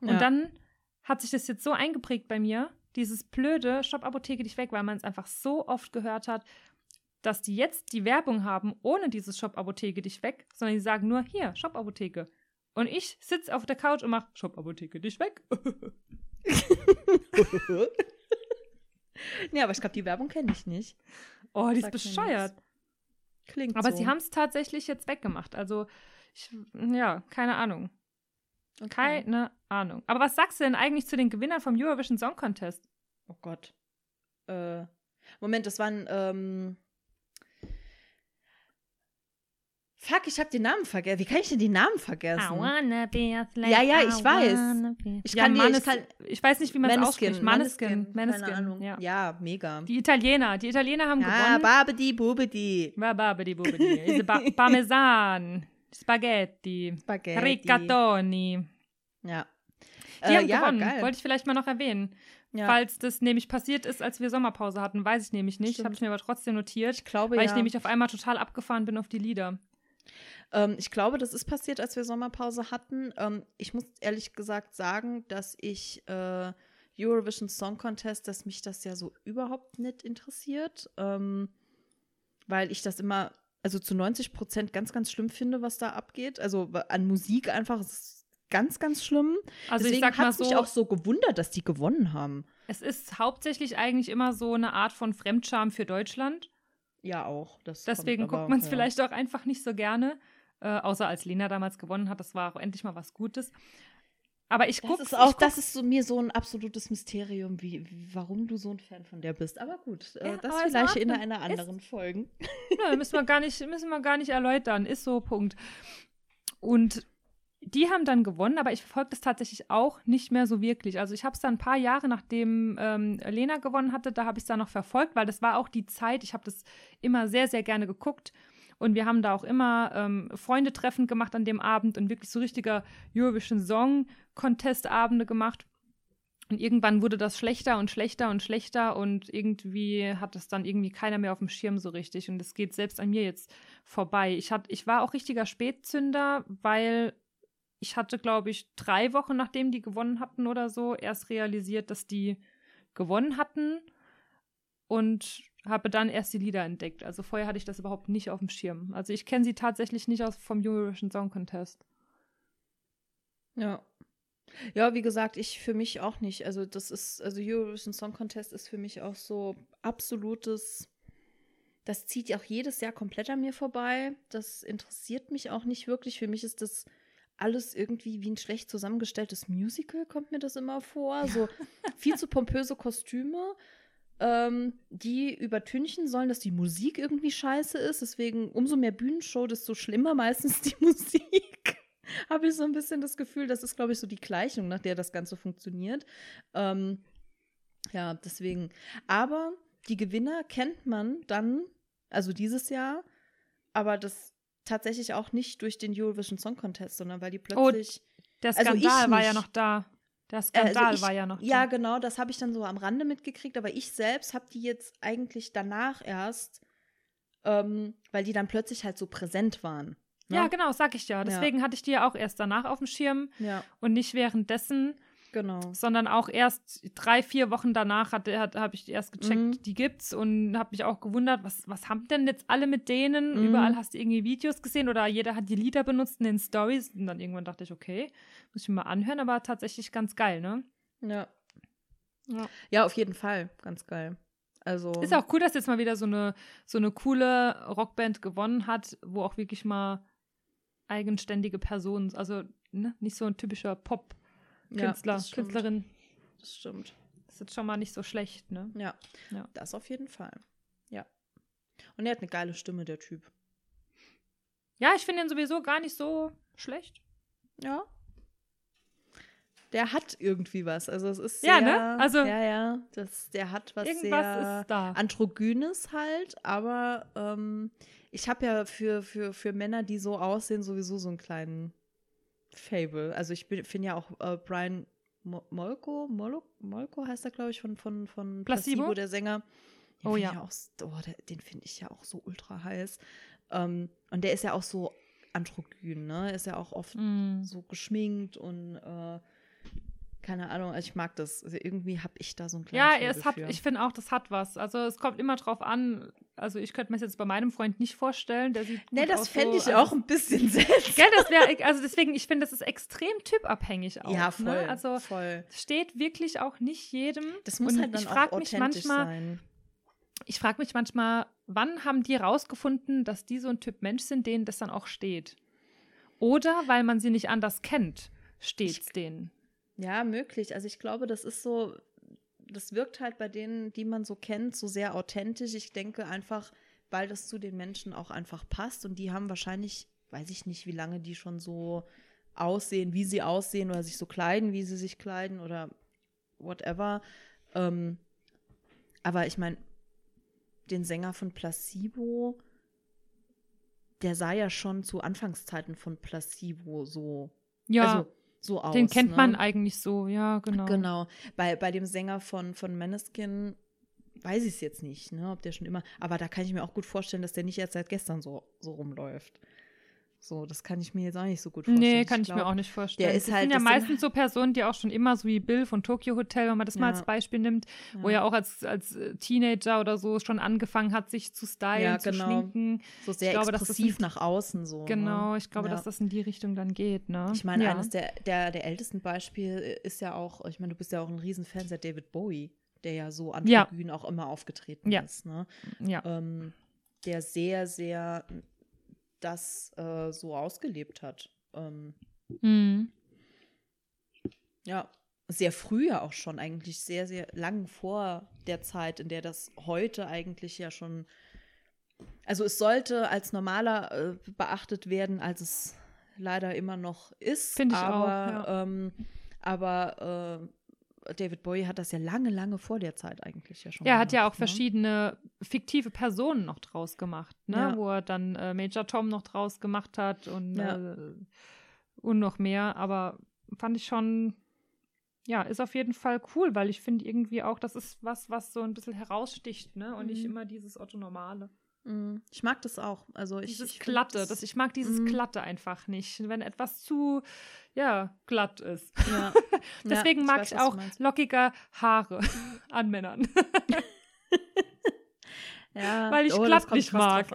Und Ja. dann hat sich das jetzt so eingeprägt bei mir, dieses blöde Shop-Apotheke dich weg, weil man es einfach so oft gehört hat, dass die jetzt die Werbung haben ohne dieses Shop-Apotheke dich weg, sondern die sagen nur, hier, Shop-Apotheke. Und ich sitze auf der Couch und mache Shop-Apotheke dich weg. ja, aber ich glaube, die Werbung kenne ich nicht. Oh, die ist Sagt mir bescheuert. Klingt Aber so. sie haben es tatsächlich jetzt weggemacht. Also, ich, ja, keine Ahnung. Okay. Keine Ahnung. Aber was sagst du denn eigentlich zu den Gewinnern vom Eurovision Song Contest? Oh Gott. Äh, Moment, das waren ähm, Fuck, ich habe den Namen vergessen. Wie kann ich denn die Namen vergessen? wanna be a slave, Ja, ja, I ich weiß. Ich ja, kann ich Manes, kann- ich weiß nicht, wie man es ausspricht. Maneskin. Maneskin, Maneskin. Keine Ahnung. Ja. Ja, mega. Die Italiener. Die Italiener haben Ja, gewonnen. Babedi, Bubedi. Bababidi bubidi. Diese ba Parmesan. Spaghetti. Spaghetti. Rigatoni. Ja. Die Äh, haben ja, gewonnen. geil. Wollte ich vielleicht mal noch erwähnen. Ja. Falls das nämlich passiert ist, als wir Sommerpause hatten, weiß ich nämlich nicht. Habe ich mir aber trotzdem notiert. Ich glaube, weil ja. ich nämlich auf einmal total abgefahren bin auf die Lieder. Ähm, ich glaube, das ist passiert, als wir Sommerpause hatten. Ähm, ich muss ehrlich gesagt sagen, dass ich äh, Eurovision Song Contest, dass mich das ja so überhaupt nicht interessiert, ähm, weil ich das immer, also zu 90 Prozent ganz, ganz schlimm finde, was da abgeht. Also an Musik einfach es ganz, ganz schlimm. Also Deswegen hat mich so, auch so gewundert, dass die gewonnen haben. es ist hauptsächlich eigentlich immer so eine Art von Fremdscham für Deutschland. Ja, auch. Deswegen aber, guckt man es ja. vielleicht auch einfach nicht so gerne. Äh, außer als Lena damals gewonnen hat, das war auch endlich mal was Gutes. Aber ich Das gucke ist auch, das ist so mir so ein absolutes Mysterium, wie, warum du so ein Fan von der bist. Aber gut, äh, Ja, das aber ist vielleicht in einer anderen Folge. Nö, müssen wir gar nicht, müssen wir gar nicht erläutern. Ist so, Punkt. Und die haben dann gewonnen, aber ich verfolge das tatsächlich auch nicht mehr so wirklich. Also ich habe es dann ein paar Jahre, nachdem ähm, Lena gewonnen hatte, da habe ich es dann noch verfolgt, weil das war auch die Zeit, ich habe das immer sehr, sehr gerne geguckt. Und wir haben da auch immer ähm, Freunde-Treffen gemacht an dem Abend und wirklich so richtiger Eurovision Song Contest-Abende gemacht. Und irgendwann wurde das schlechter und schlechter und schlechter und irgendwie hat es dann irgendwie keiner mehr auf dem Schirm so richtig. Und es geht selbst an mir jetzt vorbei. Ich, hat, ich war auch richtiger Spätzünder, weil ich hatte, glaube ich, drei Wochen nachdem die gewonnen hatten oder so, erst realisiert, dass die gewonnen hatten und habe dann erst die Lieder entdeckt. Also vorher hatte ich das überhaupt nicht auf dem Schirm. Also ich kenne sie tatsächlich nicht aus vom Eurovision Song Contest. Ja. Ja, wie gesagt, ich für mich auch nicht. Also das ist, also Eurovision Song Contest ist für mich auch so absolutes, das zieht ja auch jedes Jahr komplett an mir vorbei. Das interessiert mich auch nicht wirklich. Für mich ist das alles irgendwie wie ein schlecht zusammengestelltes Musical, kommt mir das immer vor. So viel zu pompöse Kostüme, ähm, die übertünchen sollen, dass die Musik irgendwie scheiße ist. Deswegen umso mehr Bühnenshow, desto schlimmer meistens die Musik habe ich so ein bisschen das Gefühl, das ist, glaube ich, so die Gleichung, nach der das Ganze funktioniert. Ähm, ja, deswegen. Aber die Gewinner kennt man dann, also dieses Jahr, aber das tatsächlich auch nicht durch den Eurovision Song Contest, sondern weil die plötzlich. Der Also Skandal war ja noch da. Der Äh, Skandal also ich- war ja noch Ja, da. genau, das habe ich dann so am Rande mitgekriegt, aber ich selbst habe die jetzt eigentlich danach erst, ähm, weil die dann plötzlich halt so präsent waren. ne? Ja, genau, sag ich ja. Deswegen hatte ich die ja auch erst danach auf dem Schirm Ja, und nicht währenddessen, genau. sondern auch erst drei, vier Wochen danach hat, hat, habe ich erst gecheckt, Mhm. die gibt's und habe mich auch gewundert, was, was haben denn jetzt alle mit denen? Mhm. Überall hast du irgendwie Videos gesehen oder jeder hat die Lieder benutzt in den Stories und dann irgendwann dachte ich, okay, muss ich mir mal anhören, aber tatsächlich ganz geil, ne? Ja. Ja. Ja, auf jeden Fall. Ganz geil. Also. Ist auch cool, dass jetzt mal wieder so eine, so eine coole Rockband gewonnen hat, wo auch wirklich mal eigenständige Personen, also ne, nicht so ein typischer Pop-Künstler, ja, das stimmt. Künstlerin. Das stimmt. ist jetzt schon mal nicht so schlecht, ne? Ja. Ja. Das auf jeden Fall. Ja. Und er hat eine geile Stimme, der Typ. Ja, ich finde ihn sowieso gar nicht so schlecht. Ja. Der hat irgendwie was. Also es ist Ja, sehr, ne? Also- ja, ja. Das, der hat was sehr androgynes halt, aber ähm, ich habe ja für, für, für Männer, die so aussehen, sowieso so einen kleinen Fable. Also ich finde ja auch äh, Brian Mo Molko, Molo Molko heißt er, glaube ich, von, von, von Placebo? Placebo, der Sänger. Den Oh ja. ich auch, oh, der, den finde ich ja auch so ultra heiß. Ähm, und der ist ja auch so androgyn, ne? Ist ja auch oft Mm. so geschminkt und äh, keine Ahnung, also ich mag das. Also irgendwie habe ich da so ein Ja, kleines es hat, ich finde auch, das hat was. Also es kommt immer drauf an. Also ich könnte mir das jetzt bei meinem Freund nicht vorstellen. Der sieht Nee, gut das fände so, ich also auch ein bisschen seltsam. Gell, das wäre, also deswegen, ich finde, das ist extrem typabhängig auch. ja, voll. Ne? Also voll. steht wirklich auch nicht jedem. Das muss Und halt dann ich auch frag mich authentisch manchmal, sein. ich frage mich manchmal, wann haben die rausgefunden, dass die so ein Typ Mensch sind, denen das dann auch steht? Oder weil man sie nicht anders kennt, steht's denen. Ja, möglich. Also ich glaube, das ist so, das wirkt halt bei denen, die man so kennt, so sehr authentisch. Ich denke einfach, weil das zu den Menschen auch einfach passt und die haben wahrscheinlich weiß ich nicht, wie lange die schon so aussehen, wie sie aussehen oder sich so kleiden, wie sie sich kleiden oder whatever. Ähm, aber ich meine, den Sänger von Placebo, der sah ja schon zu Anfangszeiten von Placebo so, Ja, also, so aus. den kennt ne? man eigentlich so, ja, genau. Genau. Bei, bei dem Sänger von, von Maneskin weiß ich es jetzt nicht, ne, ob der schon immer. Aber da kann ich mir auch gut vorstellen, dass der nicht erst seit gestern so, so rumläuft. So, das kann ich mir jetzt auch nicht so gut vorstellen. Nee, kann ich, mir glaub, auch nicht vorstellen. der ist das halt- sind ja das sind- meistens so Personen, die auch schon immer, so wie Bill von Tokyo Hotel, wenn man das mal Ja. als Beispiel nimmt, wo er auch als, als äh, Teenager oder so schon angefangen hat, sich zu stylen, Ja, zu genau. schminken. So sehr ich glaube, dass das expressiv sind- nach außen so. Genau, ne? ich glaube, Ja. dass das in die Richtung dann geht, ne? Ich meine, ja. eines der, der, der ältesten Beispiele ist ja auch, ich meine, du bist ja auch ein Riesenfan der David Bowie, der ja so an Ja. Auch immer aufgetreten Ja. ist, ne? Ja. ähm, der sehr, sehr das äh, so ausgelebt hat. Ähm, Mhm. ja, sehr früh ja auch schon, eigentlich sehr, sehr lang vor der Zeit, in der das heute eigentlich ja schon. Also es sollte als normaler äh, beachtet werden, als es leider immer noch ist. Finde ich auch, aber, ja. Ähm, aber äh, David Bowie hat das ja lange, lange vor der Zeit eigentlich ja schon. Er hat ja auch ne? verschiedene fiktive Personen noch draus gemacht, ne? Ja. Wo er dann äh, Major Tom noch draus gemacht hat und, Ja. äh, und noch mehr. Aber fand ich schon, ja, ist auf jeden Fall cool, weil ich finde irgendwie auch, das ist was, was so ein bisschen heraussticht, ne? Und nicht Mhm. immer dieses Otto-Normale. Mm, Ich mag das auch. Also ich, Dieses ich Glatte, das, ich mag dieses Mhm. Glatte einfach nicht, wenn etwas zu, ja, glatt ist. Ja. Deswegen Ja, mag weiß, ich was du auch lockige Haare an Männern, Ja, weil ich oh, das glatt nicht mag.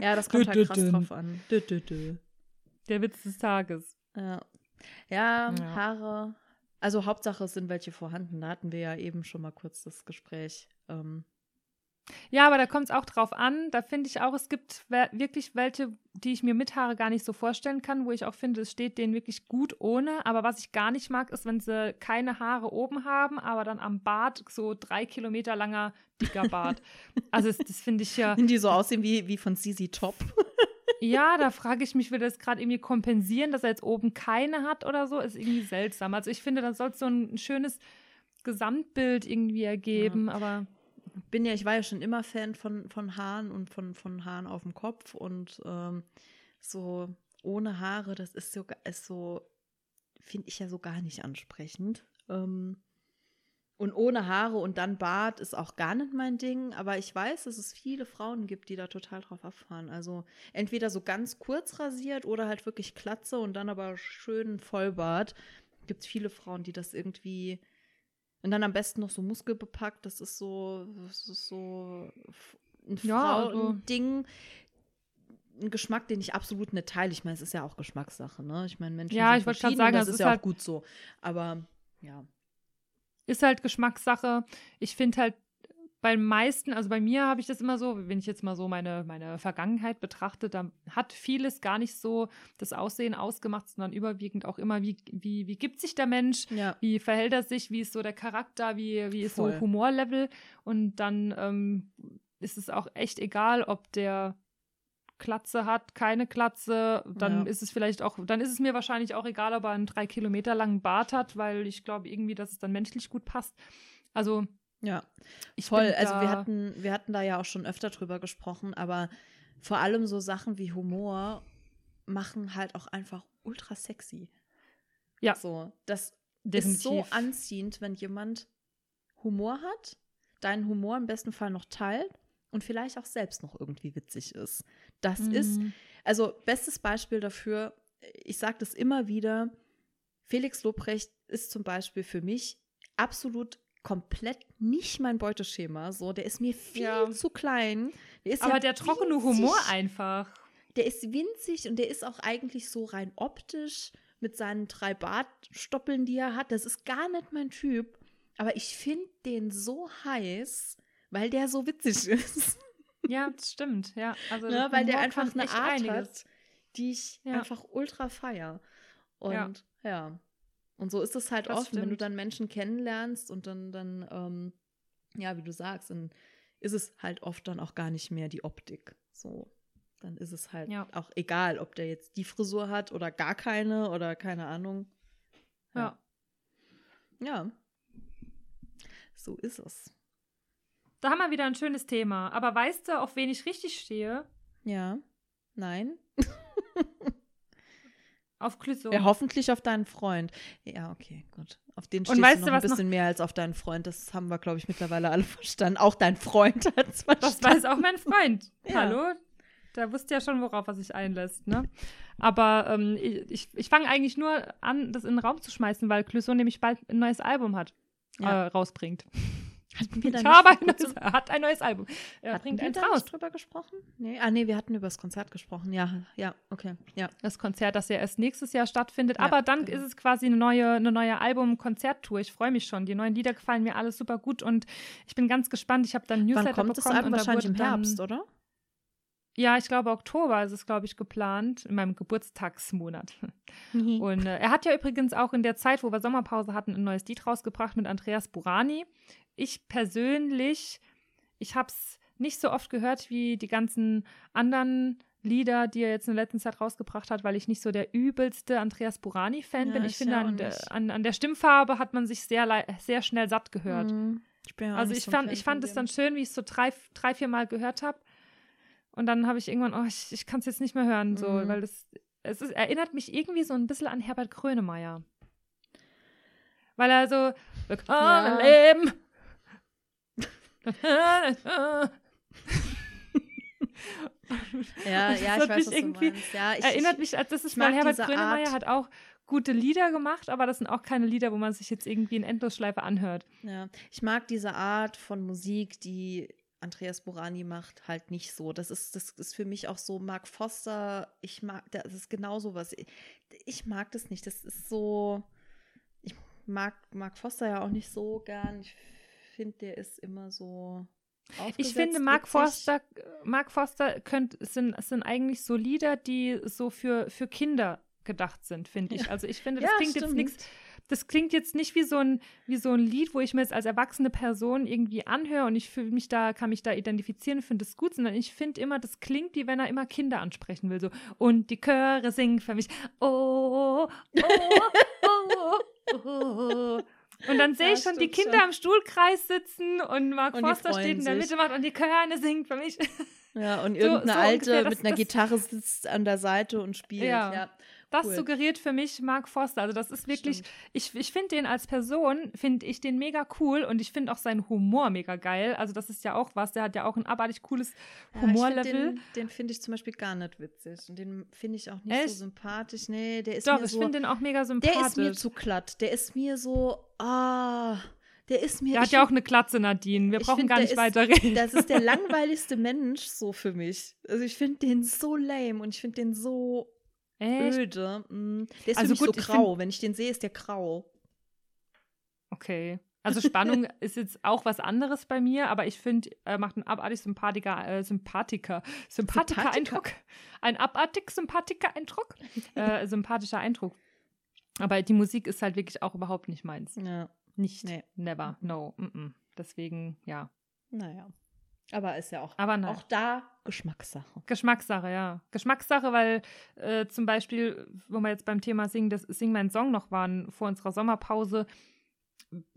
Ja, das kommt halt krass drauf an. Der Witz des Tages. Ja. Ja, Ja. Haare. Also Hauptsache es sind welche vorhanden. Da hatten wir ja eben schon mal kurz das Gespräch. Ähm, Ja, aber da kommt es auch drauf an. Da finde ich auch, es gibt wirklich welche, die ich mir mit Haare gar nicht so vorstellen kann, wo ich auch finde, es steht denen wirklich gut ohne. Aber was ich gar nicht mag, ist, wenn sie keine Haare oben haben, aber dann am Bart so drei Kilometer langer, dicker Bart. also das, das finde ich ja, die so aussehen wie, wie von CZ Top. ja, da frage ich mich, will das gerade irgendwie kompensieren, dass er jetzt oben keine hat oder so? Ist irgendwie seltsam. Also ich finde, da soll es so ein, ein schönes Gesamtbild irgendwie ergeben, aber Bin ja, ich war ja schon immer Fan von, von Haaren und von, von Haaren auf dem Kopf und ähm, so ohne Haare, das ist so, ist so finde ich ja so gar nicht ansprechend. Ähm, und ohne Haare und dann Bart ist auch gar nicht mein Ding, aber ich weiß, dass es viele Frauen gibt, die da total drauf abfahren. Also entweder so ganz kurz rasiert oder halt wirklich Klatze und dann aber schön Vollbart. Gibt es viele Frauen, die das irgendwie und dann am besten noch so muskelbepackt. Das ist so, das ist so ein Ja, also- Frauending. Ein Geschmack, den ich absolut nicht teile. Ich meine, es ist ja auch Geschmackssache, ne? Ich meine, Menschen Ja, sind ich wollte sagen, das das ist ja auch halt- gut so. Aber ja. ist halt Geschmackssache. Ich finde halt bei den meisten, also bei mir habe ich das immer so, wenn ich jetzt mal so meine, meine Vergangenheit betrachte, da hat vieles gar nicht so das Aussehen ausgemacht, sondern überwiegend auch immer, wie, wie, wie gibt sich der Mensch, Ja. wie verhält er sich, wie ist so der Charakter, wie, wie ist Voll. so Humorlevel und dann ähm, ist es auch echt egal, ob der Klatze hat, keine Klatze, dann Ja. ist es vielleicht auch, dann ist es mir wahrscheinlich auch egal, ob er einen drei Kilometer langen Bart hat, weil ich glaube irgendwie, dass es dann menschlich gut passt. Also Ja. ich Voll, also wir hatten, wir hatten da ja auch schon öfter drüber gesprochen, aber vor allem so Sachen wie Humor machen halt auch einfach ultra sexy. Ja. So, das definitiv. ist so anziehend, wenn jemand Humor hat, deinen Humor im besten Fall noch teilt und vielleicht auch selbst noch irgendwie witzig ist. Das ist, Mhm. also bestes Beispiel dafür, ich sage das immer wieder, Felix Lobrecht ist zum Beispiel für mich absolut komplett nicht mein Beuteschema. So, der ist mir viel Ja. zu klein. Der ist Aber ja der trockene winzig. Humor einfach. Der ist winzig und der ist auch eigentlich so rein optisch mit seinen drei Bartstoppeln, die er hat. Das ist gar nicht mein Typ. Aber ich finde den so heiß, weil der so witzig ist. Ja, das stimmt, ja. Also ne? Weil der einfach eine Art einiges. hat, die ich Ja. einfach ultra feier. Und Ja. ja. Und so ist es halt Das oft, wenn du stimmt. dann Menschen kennenlernst und dann, dann ähm, ja, wie du sagst, dann ist es halt oft dann auch gar nicht mehr die Optik. So. Dann ist es halt Ja. auch egal, ob der jetzt die Frisur hat oder gar keine oder keine Ahnung. Ja. Ja. So ist es. Da haben wir wieder ein schönes Thema. Aber weißt du, auf wen ich richtig stehe? Ja. Nein. Auf Clouseau. Ja, hoffentlich auf deinen Freund. Ja, okay, gut. Auf den Und stehst weißt du noch ein was noch- bisschen mehr als auf deinen Freund. Das haben wir, glaube ich, mittlerweile alle verstanden. Auch dein Freund hat es verstanden. Das weiß auch mein Freund. Ja. Hallo? Der wusste ja schon, worauf er sich einlässt, ne? Aber ähm, ich, ich fange eigentlich nur an, das in den Raum zu schmeißen, weil Clouseau nämlich bald ein neues Album hat, Ja. äh, rausbringt. Hatten wir da Ich habe ein neues, er hat ein neues Album. Er Hatten bringt wir da raus. drüber gesprochen? Nee. Ah, nee, wir hatten über das Konzert gesprochen. Ja, ja, okay. Ja. Das Konzert, das ja erst nächstes Jahr stattfindet. Ja, Aber dann genau. ist es quasi eine neue, eine neue Album-Konzerttour. Ich freue mich schon. Die neuen Lieder gefallen mir alles super gut und ich bin ganz gespannt. Ich habe dann ein Newsletter Wann kommt das bekommen Album? und da Wahrscheinlich im Herbst, oder? Ja, ich glaube, Oktober ist es, glaube ich, geplant, in meinem Geburtstagsmonat. Und äh, er hat ja übrigens auch in der Zeit, wo wir Sommerpause hatten, ein neues Lied rausgebracht mit Andreas Burani. Ich persönlich, ich habe es nicht so oft gehört wie die ganzen anderen Lieder, die er jetzt in der letzten Zeit rausgebracht hat, weil ich nicht so der übelste Andreas Burani-Fan Ja, bin. Ich finde, an, an, an der Stimmfarbe hat man sich sehr, sehr schnell satt gehört. Mhm. Ich Also ich so fand, Fan ich fand es dann schön, wie ich es so drei, drei vier Mal gehört habe. Und dann habe ich irgendwann, oh, ich, ich kann es jetzt nicht mehr hören, so, Mhm. weil das, es ist, erinnert mich irgendwie so ein bisschen an Herbert Grönemeyer. Weil er so, willkommen Ja. Leben. Ja, ja, ich weiß, was irgendwie- du meinst. Ja, ich, erinnert ich, mich, an- das ist, mag Herbert Grönemeyer Art. hat auch gute Lieder gemacht, aber das sind auch keine Lieder, wo man sich jetzt irgendwie in Endlosschleife anhört. Ja, ich mag diese Art von Musik, die Andreas Burani macht, halt nicht so. Das ist, das ist für mich auch so Mark Foster. Ich mag, das ist genau so was. Ich, ich mag das nicht. Das ist so. Ich mag Mark Foster ja auch nicht so gern. Ich finde, der ist immer so. Ich finde, Mark witzig. Forster, Mark Forster könnt, sind, sind eigentlich so Lieder, die so für, für Kinder gedacht sind, finde ich. Ja. Also ich finde, das Ja, klingt jetzt stimmt. nichts. Das klingt jetzt nicht wie so, ein, wie so ein Lied, wo ich mir jetzt als erwachsene Person irgendwie anhöre und ich fühle mich da, kann mich da identifizieren, finde es gut, sondern ich finde immer, das klingt, wie wenn er immer Kinder ansprechen will. So, und die Chöre singen für mich. Oh, oh, oh, oh, oh. Und dann sehe Ja, ich schon die Kinder schon. am Stuhlkreis sitzen und Mark Und Forster steht in der sich. Mitte macht und die Chöre singt für mich. Ja, und So- irgendeine so Alte ungefähr, das- mit einer das- Gitarre sitzt an der Seite und spielt. Ja. Ja. Das Cool. suggeriert für mich Mark Forster. Also das ist wirklich, Stimmt. ich, ich finde den als Person, finde ich den mega cool und ich finde auch seinen Humor mega geil. Also das ist ja auch was, der hat ja auch ein abartig cooles Ja, Humorlevel. Ich den den finde ich zum Beispiel gar nicht witzig. Und den finde ich auch nicht Echt? so sympathisch. Nee, der ist Doch, mir ich so. finde den auch mega der sympathisch. ist mir zu glatt. Der ist mir so. Ah. Der ist mir. der hat ich ja auch eine Glatze, Nadine. Wir ich brauchen find, gar der nicht ist- weiterreden. Das ist der langweiligste Mensch so für mich. Also ich finde den so lame und ich finde den so Echt? öde. Mm. Der ist Also gut, so grau. Wenn ich den sehe, ist der grau. Okay. Also Spannung ist jetzt auch was anderes bei mir, aber ich finde, er macht einen abartig sympathiker, äh, Sympathiker, sympathiker Sympathiker? Eindruck. Ein abartig sympathiker Eindruck. äh, sympathischer Eindruck. Aber die Musik ist halt wirklich auch überhaupt nicht meins. Ja, Nicht. Nee. Never. No. Mm -mm. Deswegen, ja. naja. Aber ist ja auch, Aber nein. auch da Geschmackssache. Geschmackssache, ja. Geschmackssache, weil äh, zum Beispiel, wo wir jetzt beim Thema Singen, das Sing mein Song noch waren, vor unserer Sommerpause,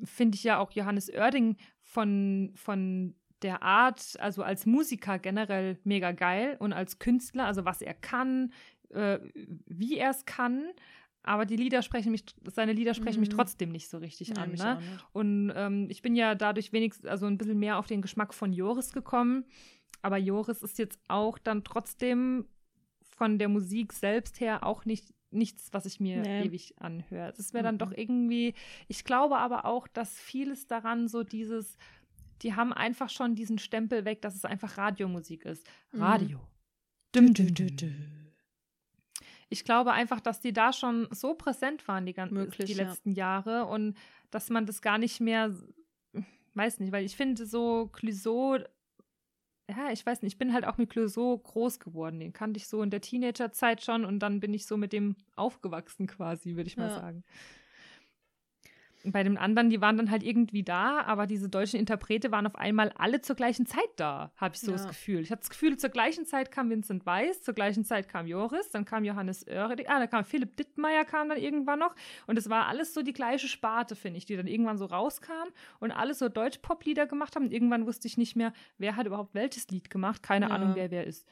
finde ich ja auch Johannes Oerding von, von der Art, also als Musiker generell mega geil und als Künstler, also was er kann, äh, wie er es kann. Aber die Lieder sprechen mich, seine Lieder sprechen mich Mhm. trotzdem nicht so richtig Nee, an. mich Ne? nicht. Und ähm, ich bin ja dadurch wenigstens, also ein bisschen mehr auf den Geschmack von Joris gekommen. Aber Joris ist jetzt auch dann trotzdem von der Musik selbst her auch nicht nichts, was ich mir Nee. ewig anhöre. Das wäre dann Mhm. doch irgendwie, ich glaube aber auch, dass vieles daran so dieses, die haben einfach schon diesen Stempel weg, dass es einfach Radiomusik ist. Mhm. Radio. Dum, dum, dum, dum. Ich glaube einfach, dass die da schon so präsent waren die, Möglich, die ja. letzten Jahre und dass man das gar nicht mehr, weiß nicht, weil ich finde so Clouseau, ja, ich weiß nicht, ich bin halt auch mit Clouseau groß geworden. Den kannte ich so in der Teenagerzeit schon und dann bin ich so mit dem aufgewachsen quasi, würde ich mal Ja. sagen. Bei den anderen, die waren dann halt irgendwie da, aber diese deutschen Interprete waren auf einmal alle zur gleichen Zeit da, habe ich so Ja. das Gefühl. Ich hatte das Gefühl, zur gleichen Zeit kam Vincent Weiss, zur gleichen Zeit kam Joris, dann kam Johannes Oerding, ah, da kam Philipp Dittmeier kam dann irgendwann noch und es war alles so die gleiche Sparte, finde ich, die dann irgendwann so rauskam und alles so Deutsch-Pop-Lieder gemacht haben und irgendwann wusste ich nicht mehr, wer hat überhaupt welches Lied gemacht, keine Ja. Ahnung, wer wer ist.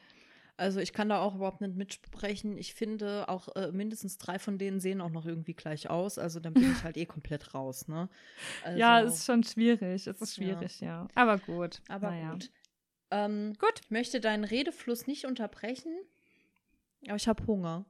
Also ich kann da auch überhaupt nicht mitsprechen. Ich finde auch äh, mindestens drei von denen sehen auch noch irgendwie gleich aus. Also dann bin ich halt eh komplett raus, ne? Also, ja, es ist schon schwierig, es ist Ja. schwierig, ja. Aber gut. aber naja. gut. Ähm, Gut. Ich möchte deinen Redefluss nicht unterbrechen, aber ich habe Hunger.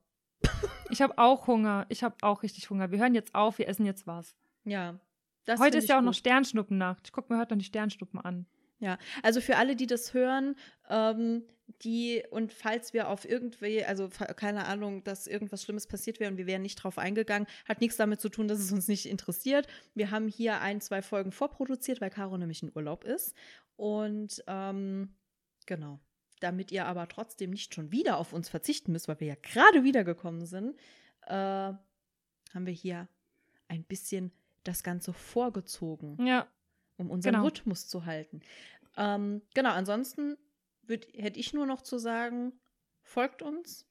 Ich habe auch Hunger. Ich habe auch richtig Hunger. Wir hören jetzt auf, wir essen jetzt was. Ja. Das heute ist ja auch gut. noch Sternschnuppennacht. Ich gucke mir heute noch die Sternschnuppen an. Ja, also für alle, die das hören, ähm, die und falls wir auf irgendwie, also keine Ahnung, dass irgendwas Schlimmes passiert wäre und wir wären nicht drauf eingegangen, hat nichts damit zu tun, dass es uns nicht interessiert. Wir haben hier ein, zwei Folgen vorproduziert, weil Caro nämlich in Urlaub ist. Und ähm, genau. Damit ihr aber trotzdem nicht schon wieder auf uns verzichten müsst, weil wir ja gerade wiedergekommen sind, äh, haben wir hier ein bisschen das Ganze vorgezogen Ja, um unseren Genau. Rhythmus zu halten. Ähm, genau, ansonsten würd, hätte ich nur noch zu sagen, folgt uns.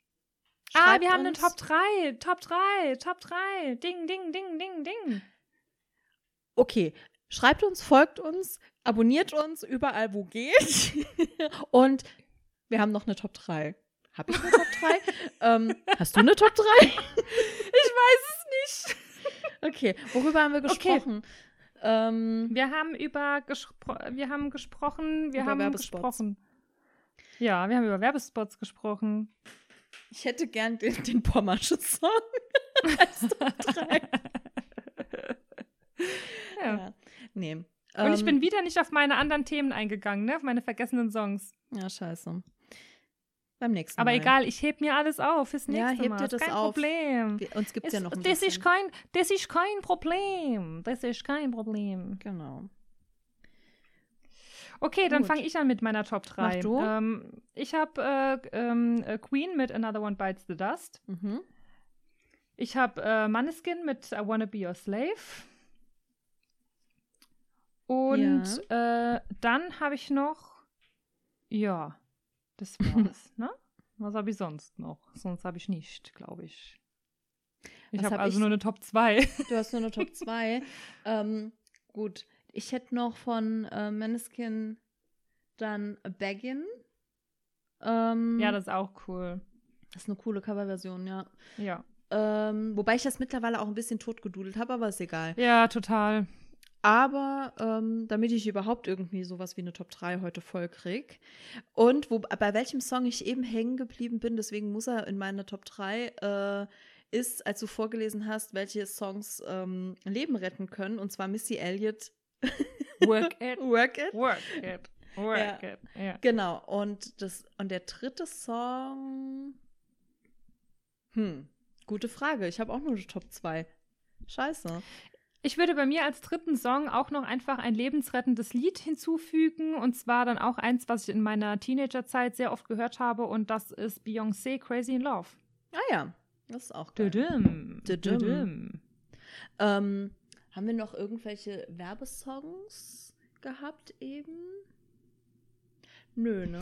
Ah, wir haben eine uns. Top 3. Top 3. Top 3. Ding, ding, ding, ding, ding. Okay, schreibt uns, folgt uns, abonniert uns überall, wo geht. Und wir haben noch eine Top 3. Habe ich eine Top 3? ähm, hast du eine Top 3? Ich weiß es nicht. Okay, worüber haben wir Okay. Ähm, Wir haben über gespro wir haben gesprochen, wir Über haben Werbespots. gesprochen. Ja, wir haben über Werbespots gesprochen. ich hätte gern den, den als Top 3. Ja. Ja. Nee. Und ich Ähm, bin wieder nicht auf meine anderen Themen eingegangen, ne? Auf meine vergessenen Songs. Ja, scheiße. Beim nächsten Aber Mal. egal, ich heb mir alles auf fürs Ja, nächste heb Mal. dir Ist das kein auf. Problem. Wir, uns gibt es ja noch ein das, bisschen. ist kein, das ist kein Problem. Das ist kein Problem. Genau. Okay, dann fange ich an mit meiner Top 3. Mach du. Ähm, ich habe äh, ähm, äh, Queen mit Another One Bites the Dust. Mhm. Ich habe äh, Maneskin mit I Wanna Be Your Slave. Und äh, dann habe ich noch, ja, das war's, ne? Was habe ich sonst noch? Sonst habe ich nicht, glaube ich. Ich habe hab also ich? nur eine Top 2. Du hast nur eine Top 2. ähm, gut. Ich hätte noch von äh, Maneskin dann Baggin. Ähm, ja, das ist auch cool. das ist eine coole Coverversion, ja. Ja. Ähm, wobei ich das mittlerweile auch ein bisschen totgedudelt habe, aber ist egal. Ja, total. Aber ähm, damit ich überhaupt irgendwie sowas wie eine Top 3 heute voll krieg. Und wo, bei welchem Song ich eben hängen geblieben bin, deswegen muss er in meine Top 3, äh, ist, als du vorgelesen hast, welche Songs ähm, Leben retten können. Und zwar Missy Elliott, Work it, Work It. work it, work Ja. it. Ja. Genau. Und, das, und der dritte Song. Hm, gute Frage. Ich habe auch nur eine Top 2. Scheiße. Ich würde bei mir als dritten Song auch noch einfach ein lebensrettendes Lied hinzufügen. Und zwar dann auch eins, was ich in meiner Teenagerzeit sehr oft gehört habe. Und das ist Beyoncé Crazy in Love. Ah ja, das ist auch geil. Düdüm. Düdüm. Düdüm. Ähm, haben wir noch irgendwelche Werbesongs gehabt eben? Nö, ne?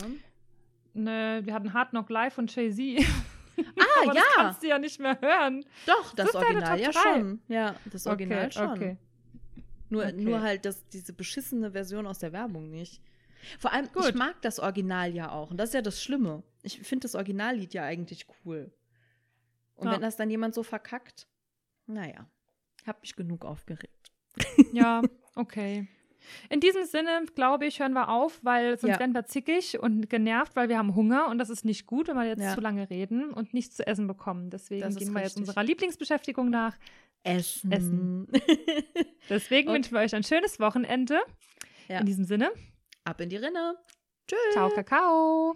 Ne, wir hatten Hard Knock Live von Jay-Z. Ah, Aber ja. Das kannst du ja nicht mehr hören. Doch, das deine Original ja schon. Ja, das Original okay, schon. Okay. Nur, Okay. nur halt das, diese beschissene Version aus der Werbung nicht. Vor allem, ich Gut. mag das Original ja auch. Und das ist ja das Schlimme. Ich finde das Originallied ja eigentlich cool. Und Ja. wenn das dann jemand so verkackt, naja, hab mich genug aufgeregt. Ja, okay. In diesem Sinne, glaube ich, hören wir auf, weil sonst Ja. werden wir zickig und genervt, weil wir haben Hunger und das ist nicht gut, wenn wir jetzt Ja. zu lange reden und nichts zu essen bekommen. Deswegen Das gehen wir jetzt unserer Lieblingsbeschäftigung nach. Essen. Essen. Deswegen Und- wünschen wir euch ein schönes Wochenende. Ja. In diesem Sinne, Ab in die Rinne. Tschüss. ciao, Kakao.